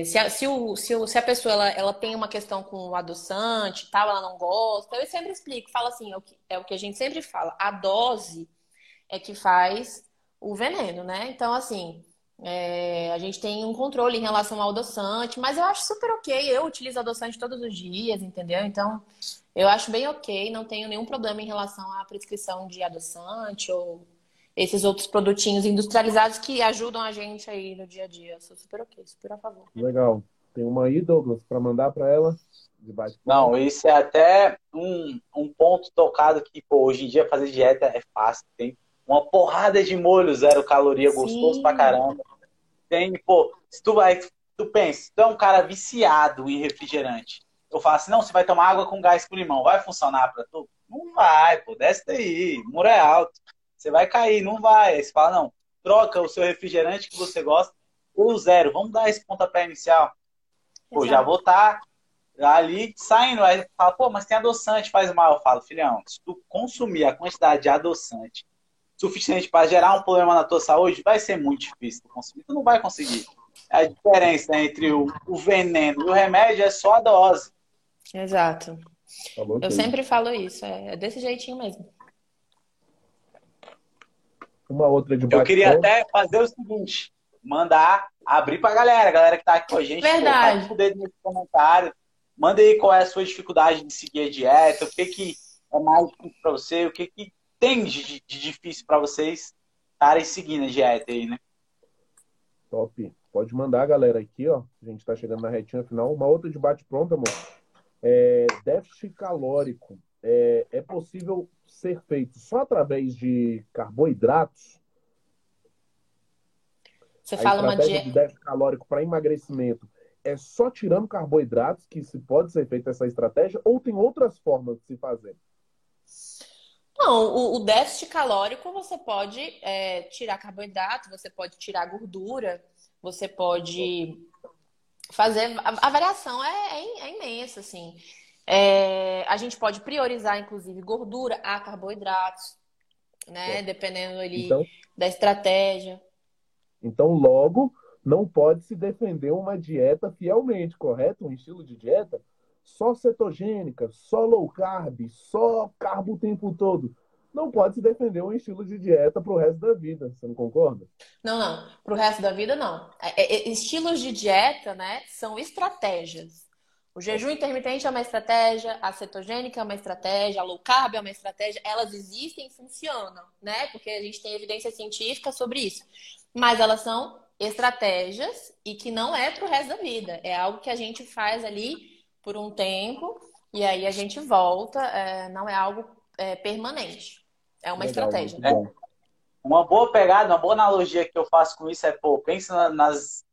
se, a, se, o, se, o, se a pessoa ela, ela tem uma questão com o adoçante tal, ela não gosta, eu sempre explico, falo assim, é o, que, é o que a gente sempre fala, a dose é que faz o veneno, né? Então, assim, é, a gente tem um controle em relação ao adoçante, mas eu acho super ok. Eu utilizo adoçante todos os dias, entendeu? Então, eu acho bem ok, não tenho nenhum problema em relação à prescrição de adoçante ou esses outros produtinhos industrializados que ajudam a gente aí no dia a dia. Eu sou super ok, super a favor. Legal. Tem uma aí, Douglas, para mandar para ela? Não, isso é até um, um ponto tocado que, pô, hoje em dia fazer dieta é fácil. Tem uma porrada de molho, zero caloria, Sim. gostoso pra caramba. Tem, pô, se tu vai, tu pensa, tu é um cara viciado em refrigerante. Eu falo assim, não, você vai tomar água com gás com limão, vai funcionar pra tu? Não vai, pô, desce daí, o muro é alto. Você vai cair, não vai. Aí você fala, não, troca o seu refrigerante que você gosta por zero. Vamos dar esse pontapé inicial. Pô, Exato. já vou estar tá ali saindo. Aí fala, pô, mas tem adoçante, faz mal. Eu falo, filhão, se tu consumir a quantidade de adoçante suficiente para gerar um problema na tua saúde, vai ser muito difícil tu consumir. Tu não vai conseguir. A diferença entre o, o veneno e o remédio é só a dose. Exato. Tá Eu sempre falo isso, é, é desse jeitinho mesmo. Uma outra de Eu queria até fazer o seguinte: mandar abrir pra galera, a galera que tá aqui com a gente. Verdade. Pô, tá nesse comentário. Manda aí qual é a sua dificuldade de seguir a dieta, o que, que é mais difícil pra você, o que, que tem de, de difícil para vocês estarem seguindo a dieta aí, né? Top. Pode mandar, galera, aqui, ó. A gente tá chegando na retinha final. Uma outra de bate-pronto, amor. É, déficit calórico é, é possível ser feito só através de carboidratos? Você a fala uma dieta de déficit calórico para emagrecimento é só tirando carboidratos que se pode ser feita essa estratégia ou tem outras formas de se fazer? Não, o, o déficit calórico você pode é, tirar carboidrato, você pode tirar gordura, você pode fazer. A, a variação é, é, é, imensa, assim. É, a gente pode priorizar, inclusive, gordura a carboidratos, né? É. Dependendo ali então, da estratégia. Então, logo, não pode se defender uma dieta fielmente, correto? Um estilo de dieta só cetogênica, só low carb, só carbo o tempo todo. Não pode se defender um estilo de dieta para o resto da vida, você não concorda? Não, não. Para o resto da vida, não. É, é, é, estilos de dieta, né, são estratégias. O jejum intermitente é uma estratégia, a cetogênica é uma estratégia, a low carb é uma estratégia. Elas existem e funcionam, né? Porque a gente tem evidência científica sobre isso. Mas elas são estratégias e que não é para o resto da vida. É algo que a gente faz ali por um tempo e aí a gente volta. É, não é algo é, permanente. É uma Legal, estratégia. É. Uma boa pegada, uma boa analogia que eu faço com isso é, pô, pensa nas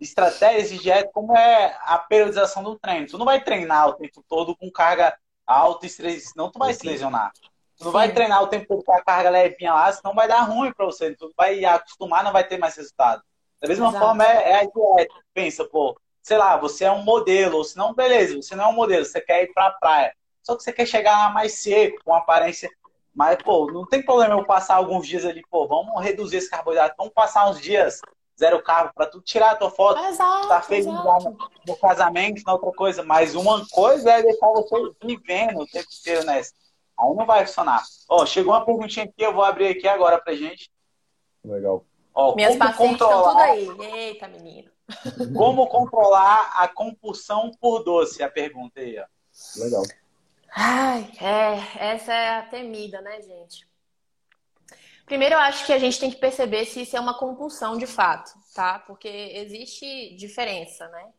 estratégias de dieta como é a periodização do treino. Tu não vai treinar o tempo todo com carga alta e senão tu vai se lesionar. Tu não Sim. vai treinar o tempo todo com a carga levinha lá, senão vai dar ruim para você. Tu vai acostumar, não vai ter mais resultado. Da mesma Exato. forma é, é a dieta. Pensa, pô, sei lá, você é um modelo, ou se não, beleza, você não é um modelo, você quer ir pra praia. Só que você quer chegar lá mais seco, com aparência. Mas, pô, não tem problema eu passar alguns dias ali, pô, vamos reduzir esse carboidrato, vamos passar uns dias zero carbo para tu tirar a tua foto, exato, tá feliz no, no casamento, na outra coisa. Mas uma coisa é deixar você vivendo o tempo inteiro nessa. Aí não vai funcionar. Ó, chegou uma perguntinha aqui, eu vou abrir aqui agora pra gente. Legal. Ó, Minhas pacientes controlar... estão tudo aí. Eita, menino. (laughs) Como controlar a compulsão por doce? A pergunta aí, ó. Legal. Ai, é, essa é a temida, né, gente? Primeiro, eu acho que a gente tem que perceber se isso é uma compulsão de fato, tá? Porque existe diferença, né?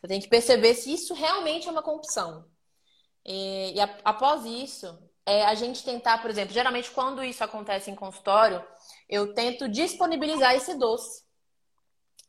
Você tem que perceber se isso realmente é uma compulsão. E, e após isso, é a gente tentar, por exemplo, geralmente quando isso acontece em consultório, eu tento disponibilizar esse doce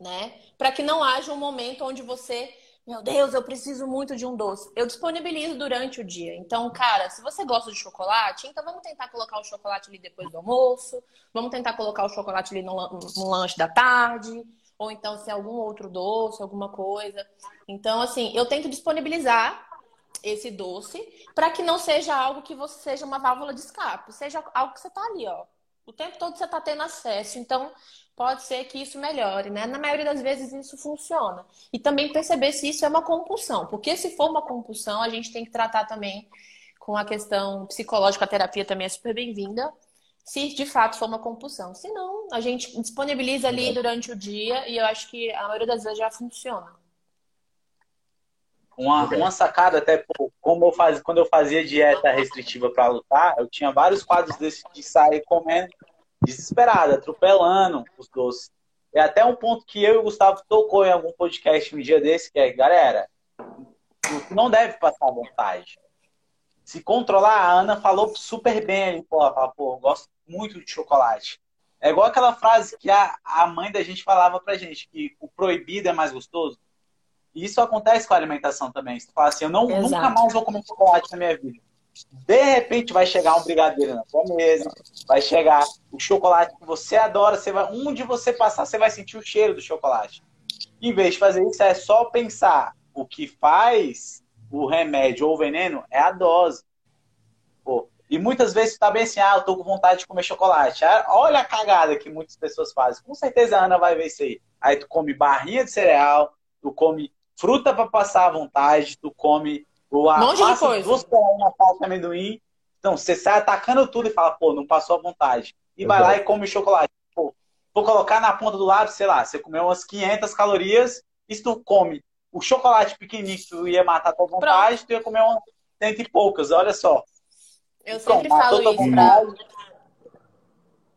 né? Para que não haja um momento onde você, meu Deus, eu preciso muito de um doce. Eu disponibilizo durante o dia. Então, cara, se você gosta de chocolate, então vamos tentar colocar o chocolate ali depois do almoço, vamos tentar colocar o chocolate ali no, no lanche da tarde, ou então se é algum outro doce, alguma coisa. Então, assim, eu tento disponibilizar esse doce para que não seja algo que você seja uma válvula de escape, seja algo que você tá ali, ó, O tempo todo você está tendo acesso. Então, pode ser que isso melhore, né? Na maioria das vezes isso funciona. E também perceber se isso é uma compulsão. Porque se for uma compulsão, a gente tem que tratar também com a questão psicológica. A terapia também é super bem-vinda. Se de fato for uma compulsão. Se não, a gente disponibiliza ali durante o dia e eu acho que a maioria das vezes já funciona. Uma, uma sacada, até como eu faz, quando eu fazia dieta restritiva para lutar, eu tinha vários quadros desses de sair comendo desesperado, atropelando os doces. É até um ponto que eu e o Gustavo tocou em algum podcast um dia desse, que é, galera, não deve passar vontade. Se controlar, a Ana falou super bem ali, pô, ela fala, pô, gosto muito de chocolate. É igual aquela frase que a, a mãe da gente falava pra gente, que o proibido é mais gostoso. E isso acontece com a alimentação também. Você fala assim, eu não, nunca mais vou comer chocolate na minha vida. De repente vai chegar um brigadeiro na sua mesa, vai chegar o chocolate que você adora, você vai, onde você passar, você vai sentir o cheiro do chocolate. Em vez de fazer isso, é só pensar o que faz o remédio ou o veneno é a dose. Pô, e muitas vezes tá bem assim, ah, eu tô com vontade de comer chocolate. Ah, olha a cagada que muitas pessoas fazem. Com certeza a Ana vai ver isso aí. Aí tu come barrinha de cereal, tu come fruta para passar à vontade, tu come o um monte de coisa. duas uma pasta de amendoim. Então, você sai atacando tudo e fala, pô, não passou à vontade. E Exato. vai lá e come chocolate. Pô, vou colocar na ponta do lápis, sei lá, você comeu umas 500 calorias, e se tu come o chocolate pequenininho que tu ia matar a tua vontade, Pronto. tu ia comer umas cento e poucas, olha só. Eu sempre Pronto, falo isso pra...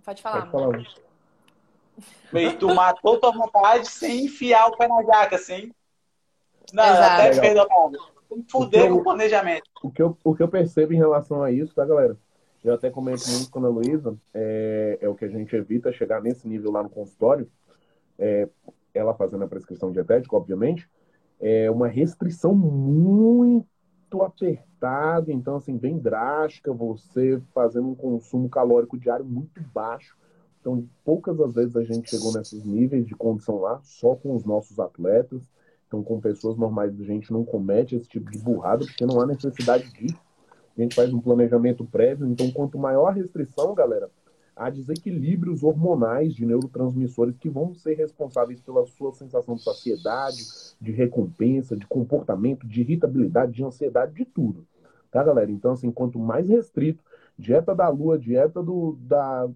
Pode falar. Pode falar. E tu matou tua vontade sem enfiar o pé na jaca, assim. Não, Exato. até fez a Fuder o planejamento. O que, eu, o que eu percebo em relação a isso, tá, galera? Eu até comento muito com a Luísa, é, é o que a gente evita chegar nesse nível lá no consultório, é, ela fazendo a prescrição dietética, obviamente, é uma restrição muito apertada, então, assim, bem drástica, você fazendo um consumo calórico diário muito baixo. Então, poucas as vezes a gente chegou nesses níveis de condição lá, só com os nossos atletas. Então, com pessoas normais, a gente não comete esse tipo de burrada, porque não há necessidade disso. A gente faz um planejamento prévio. Então, quanto maior a restrição, galera, há desequilíbrios hormonais de neurotransmissores que vão ser responsáveis pela sua sensação de saciedade, de recompensa, de comportamento, de irritabilidade, de ansiedade, de tudo. Tá, galera? Então, assim, quanto mais restrito, dieta da lua, dieta do, da,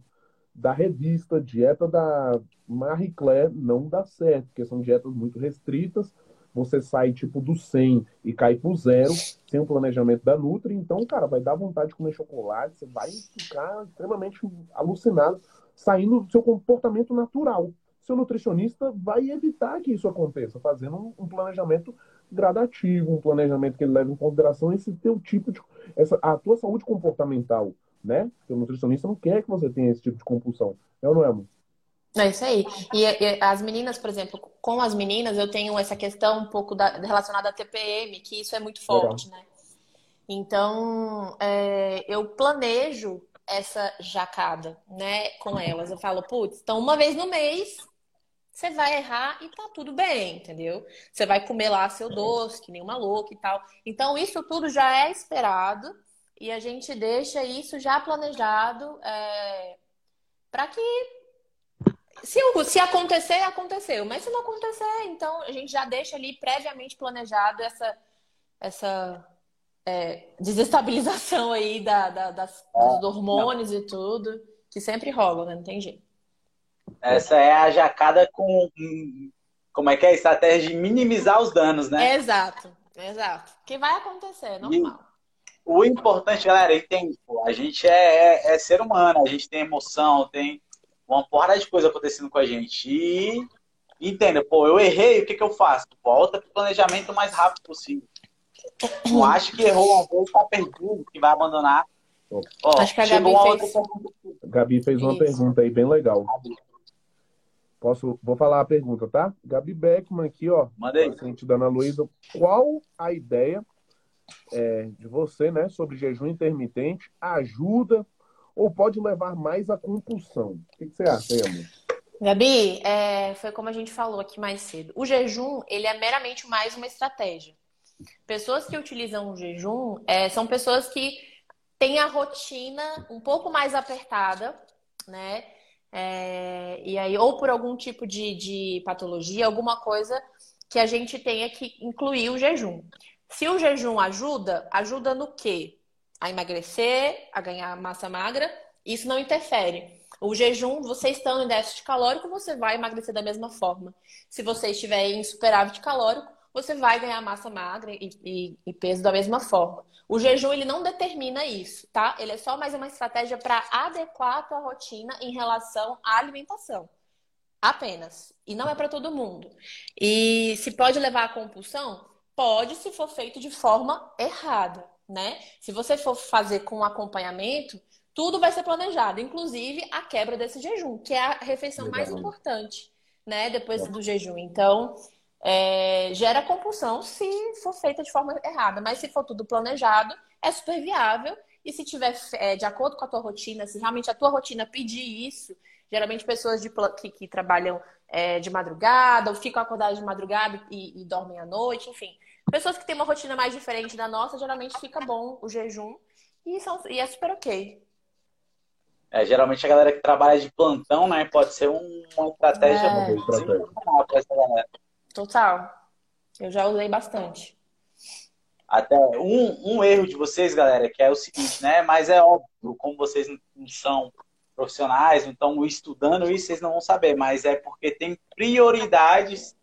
da revista, dieta da Marie Claire, não dá certo, porque são dietas muito restritas você sai tipo do 100 e cai pro zero, sem o planejamento da Nutri, então, cara, vai dar vontade de comer chocolate, você vai ficar extremamente alucinado, saindo do seu comportamento natural. Seu nutricionista vai evitar que isso aconteça, fazendo um, planejamento gradativo, um planejamento que ele leve em consideração esse teu tipo de. Essa, a tua saúde comportamental, né? O nutricionista não quer que você tenha esse tipo de compulsão. É ou não é, amor? É isso aí. E, e, as meninas, por exemplo, com as meninas eu tenho essa questão um pouco da, relacionada à TPM, que isso é muito forte, Legal. né? Então, é, eu planejo essa jacada, né, com elas. Eu falo, putz, então uma vez no mês você vai errar e tá tudo bem, entendeu? Você vai comer lá seu doce, que nem uma louca e tal. Então, isso tudo já é esperado e a gente deixa isso já planejado é, para que se, se acontecer, aconteceu. Mas se não acontecer, então a gente já deixa ali previamente planejado essa, essa é, desestabilização (laughs) aí da, da das, dos hormônios não. e tudo, que sempre rola, né? Não tem jeito. Essa é a jacada com. Como é que é? Estratégia de minimizar os danos, né? Exato, exato. Que vai acontecer, é normal. E o importante, galera, é tem, a gente é, é, é ser humano, a gente tem emoção, tem uma porrada de coisa acontecendo com a gente. E entenda, pô, eu errei, o que, que eu faço? Volta pro planejamento o mais rápido possível. Não acho que errou uma vez, tá perdido, que vai abandonar. Ó, acho que a Gabi fez... Gabi fez uma Isso. pergunta aí bem legal. Posso, vou falar a pergunta, tá? Gabi Beckman aqui, ó. Manda aí. Paciente da Ana Luísa. Qual a ideia é, de você, né, sobre jejum intermitente ajuda ou pode levar mais à compulsão? O que, você acha aí, amor? Gabi, é, foi como a gente falou aqui mais cedo. O jejum, ele é meramente mais uma estratégia. Pessoas que utilizam o jejum é, são pessoas que têm a rotina um pouco mais apertada né? É, e aí, ou por algum tipo de, de patologia, alguma coisa que a gente tenha que incluir o jejum. Se o jejum ajuda, ajuda no quê? A emagrecer, a ganhar massa magra, isso não interfere. O jejum, você estando em déficit calórico, você vai emagrecer da mesma forma. Se você estiver em superávit calórico, você vai ganhar massa magra e, e, e peso da mesma forma. O jejum ele não determina isso, tá? Ele é só mais uma estratégia para adequar a tua rotina em relação à alimentação. Apenas. E não é para todo mundo. E se pode levar à compulsão? Pode, se for feito de forma errada, né? Se você for fazer com acompanhamento, tudo vai ser planejado, inclusive a quebra desse jejum, que é a refeição mais importante, né? Depois do jejum. Então, é, gera compulsão se for feita de forma errada, mas se for tudo planejado, é super viável. E se tiver é, de acordo com a tua rotina, se realmente a tua rotina pedir isso, geralmente pessoas de, que, que trabalham é, de madrugada ou ficam acordadas de madrugada e, e dormem à noite, enfim. Pessoas que têm uma rotina mais diferente da nossa, geralmente fica bom o jejum e, são, e é super ok. É, geralmente a galera que trabalha de plantão, né, pode ser uma estratégia é. muito para essa galera. Total. Eu já usei bastante. Até um, um erro de vocês, galera, que é o seguinte, né? Mas é óbvio, como vocês não são profissionais, então estudando isso, vocês não vão saber, mas é porque tem prioridades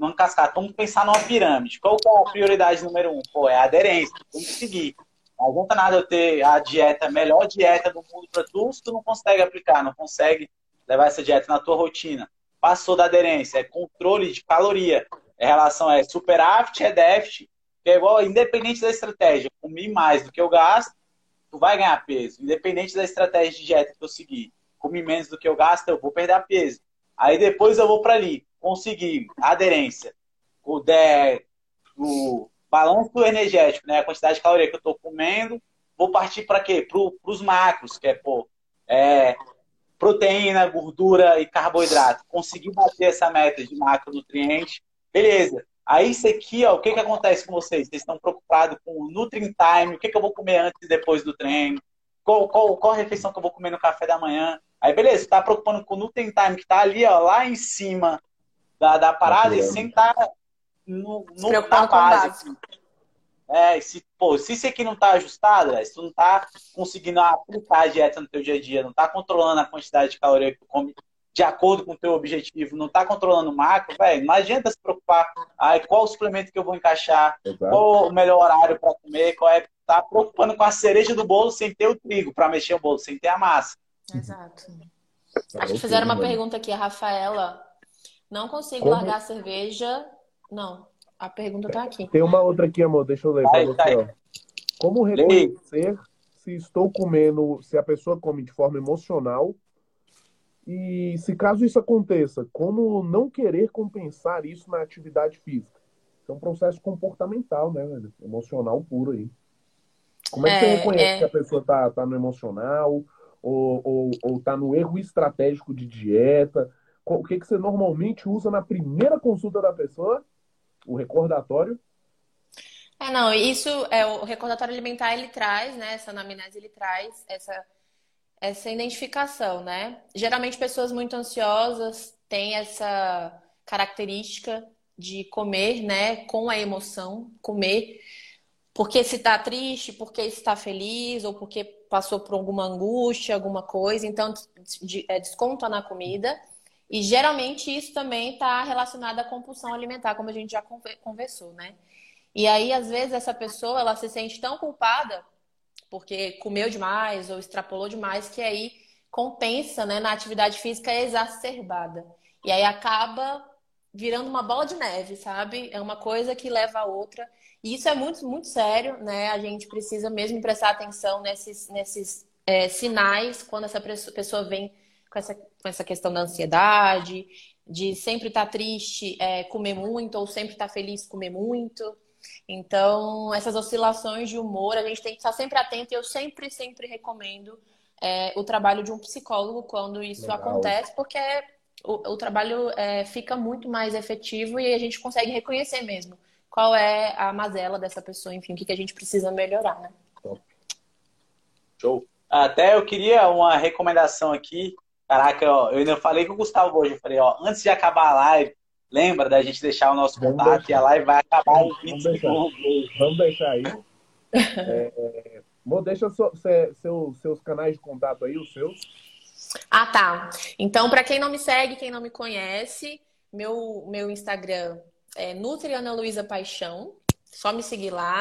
numa cascata. Vamos pensar numa pirâmide. Qual é a prioridade número um? Pô, é a aderência, tem que seguir. Não adianta nada eu ter a dieta, a melhor dieta do mundo para tu, se tu não consegue aplicar, não consegue levar essa dieta na tua rotina passou da aderência, é controle de caloria. É relação é superávit, é déficit, que é igual, independente da estratégia, comi mais do que eu gasto, tu vai ganhar peso. Independente da estratégia de dieta que eu seguir, comi menos do que eu gasto, eu vou perder peso. Aí depois eu vou para ali, conseguir aderência, o, de, o balanço energético, né? A quantidade de caloria que eu estou comendo, vou partir para quê? Para os macros, que é, pô, é, proteína, gordura e carboidrato. Consegui bater essa meta de macronutrientes, beleza. Aí isso aqui, ó, o que, que acontece com vocês? Vocês estão preocupados com o Nutri Time, o que, que eu vou comer antes e depois do treino, qual, qual, qual refeição que eu vou comer no café da manhã. Aí, beleza, está preocupando com o Nutri Time, que está ali, ó, lá em cima da, da parada, e sem estar tá no, no, na base. É, se, pô, se isso aqui não tá ajustado, se tu não tá conseguindo aplicar a dieta no teu dia a dia, não tá controlando a quantidade de caloria que tu come de acordo com o teu objetivo, não tá controlando o macro, velho, não adianta se preocupar, ai, qual o suplemento que eu vou encaixar, Exato. qual o melhor horário para comer, qual é, tá preocupando com a cereja do bolo sem ter o trigo para mexer o bolo, sem ter a massa. Exato. Tá Acho que fizeram uma pergunta aqui, a Rafaela. Não consigo Como? largar a cerveja. Não, a pergunta tá aqui. Tem uma outra aqui, amor. Deixa eu ler para você. Ó. Como reconhecer se estou comendo, se a pessoa come de forma emocional e se caso isso aconteça, como não querer compensar isso na atividade física? É um processo comportamental, né, velho? Emocional puro aí. Como é que é, você reconhece é... que a pessoa tá, tá no emocional ou, ou, ou tá no erro estratégico de dieta? O que, que você normalmente usa na primeira consulta da pessoa o recordatório? É, não, isso é o recordatório alimentar ele traz, né? Essa anamnese ele traz essa essa identificação, né? Geralmente pessoas muito ansiosas têm essa característica de comer, né, com a emoção, comer porque se está triste, porque está feliz ou porque passou por alguma angústia, alguma coisa, então é, desconta na comida. E geralmente isso também está relacionado à compulsão alimentar, como a gente já conversou, né? E aí, às vezes, essa pessoa ela se sente tão culpada porque comeu demais ou extrapolou demais que aí compensa né, na atividade física exacerbada. E aí acaba virando uma bola de neve, sabe? É uma coisa que leva a outra. E isso é muito, muito sério, né? A gente precisa mesmo prestar atenção nesses, nesses é, sinais quando essa pessoa vem com essa, com essa questão da ansiedade, de sempre estar tá triste, é, comer muito, ou sempre estar tá feliz, comer muito. Então, essas oscilações de humor, a gente tem que estar sempre atento e eu sempre, sempre recomendo é, o trabalho de um psicólogo quando isso Legal. acontece, porque o, o trabalho é, fica muito mais efetivo e a gente consegue reconhecer mesmo qual é a mazela dessa pessoa, enfim, o que, que a gente precisa melhorar, né? Show. Até eu queria uma recomendação aqui Caraca, ó, eu ainda falei com o Gustavo hoje, eu falei, ó, antes de acabar a live, lembra da gente deixar o nosso vamos contato deixar. e a live vai acabar em 20 vamos segundos. Deixar. Vamos deixar aí. é, deixa seu, seu, seus canais de contato aí, os seus. Ah, tá. Então, para quem não me segue, quem não me conhece, meu, meu Instagram é Nutri Ana Luísa Paixão. Só me seguir lá.